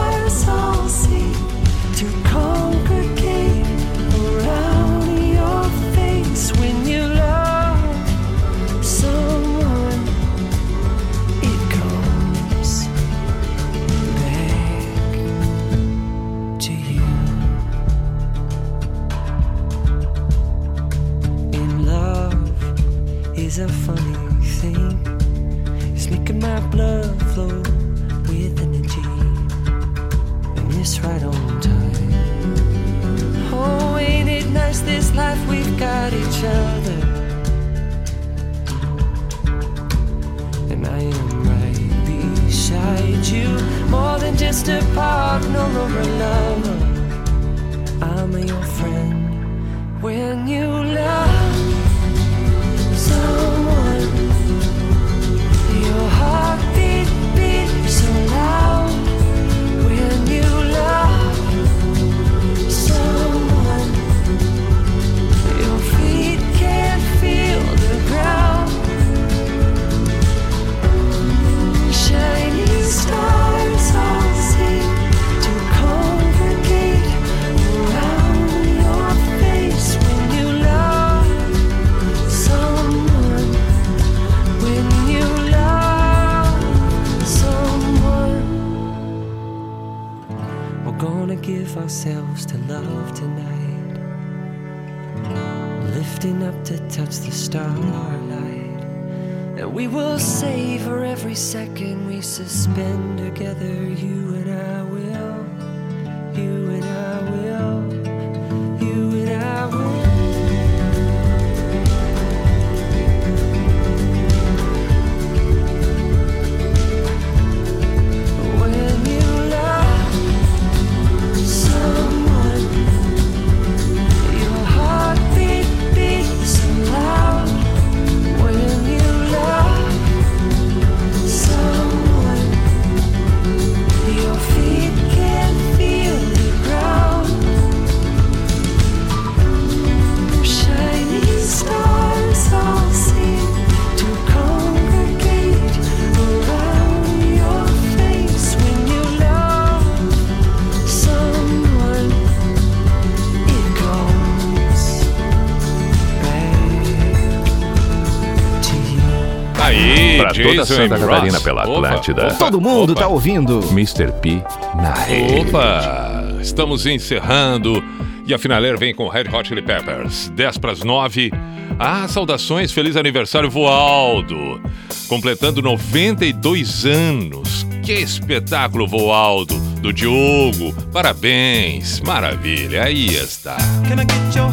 toda Santa Catarina pela Atlântida. Opa, Todo mundo opa. tá ouvindo. Mr. P na rede. Opa! Estamos encerrando. E a finaleira vem com Red Hot Chili Peppers. 10 para as 9. Ah, saudações, feliz aniversário, Voaldo. Completando 92 anos. Que espetáculo, Voaldo. Do Diogo. Parabéns. Maravilha. Aí está. Can I get your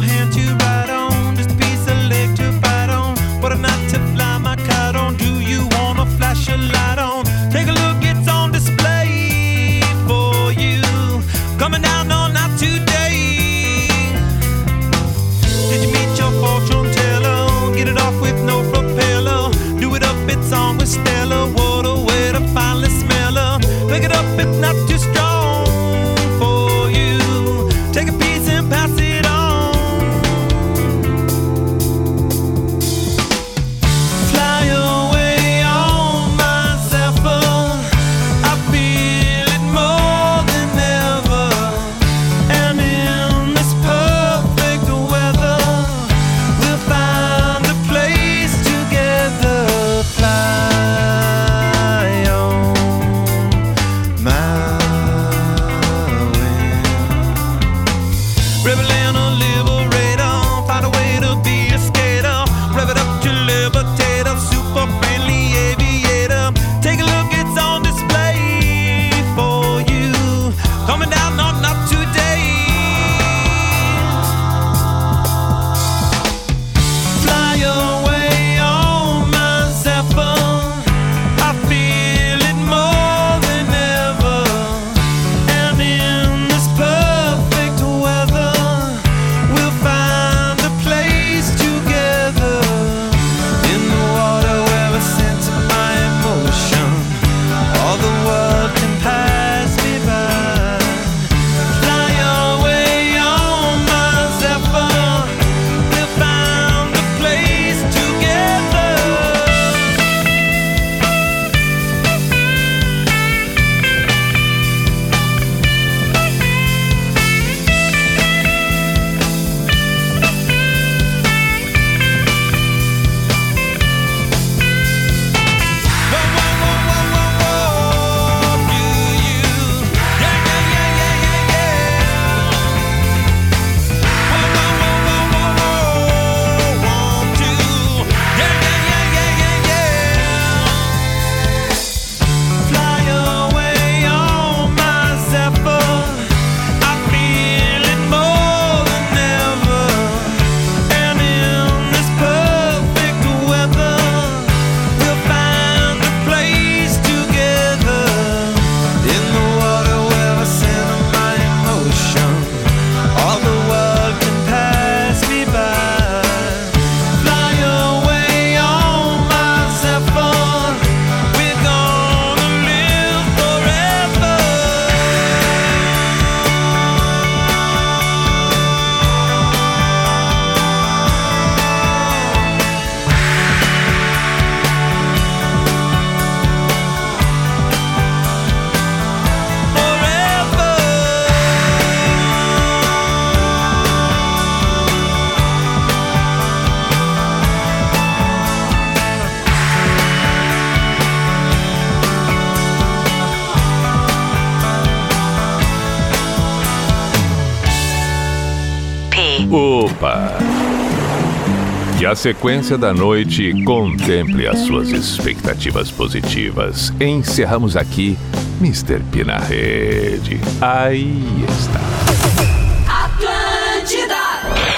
sequência da noite contemple as suas expectativas positivas. Encerramos aqui Mr. P na rede. Aí está.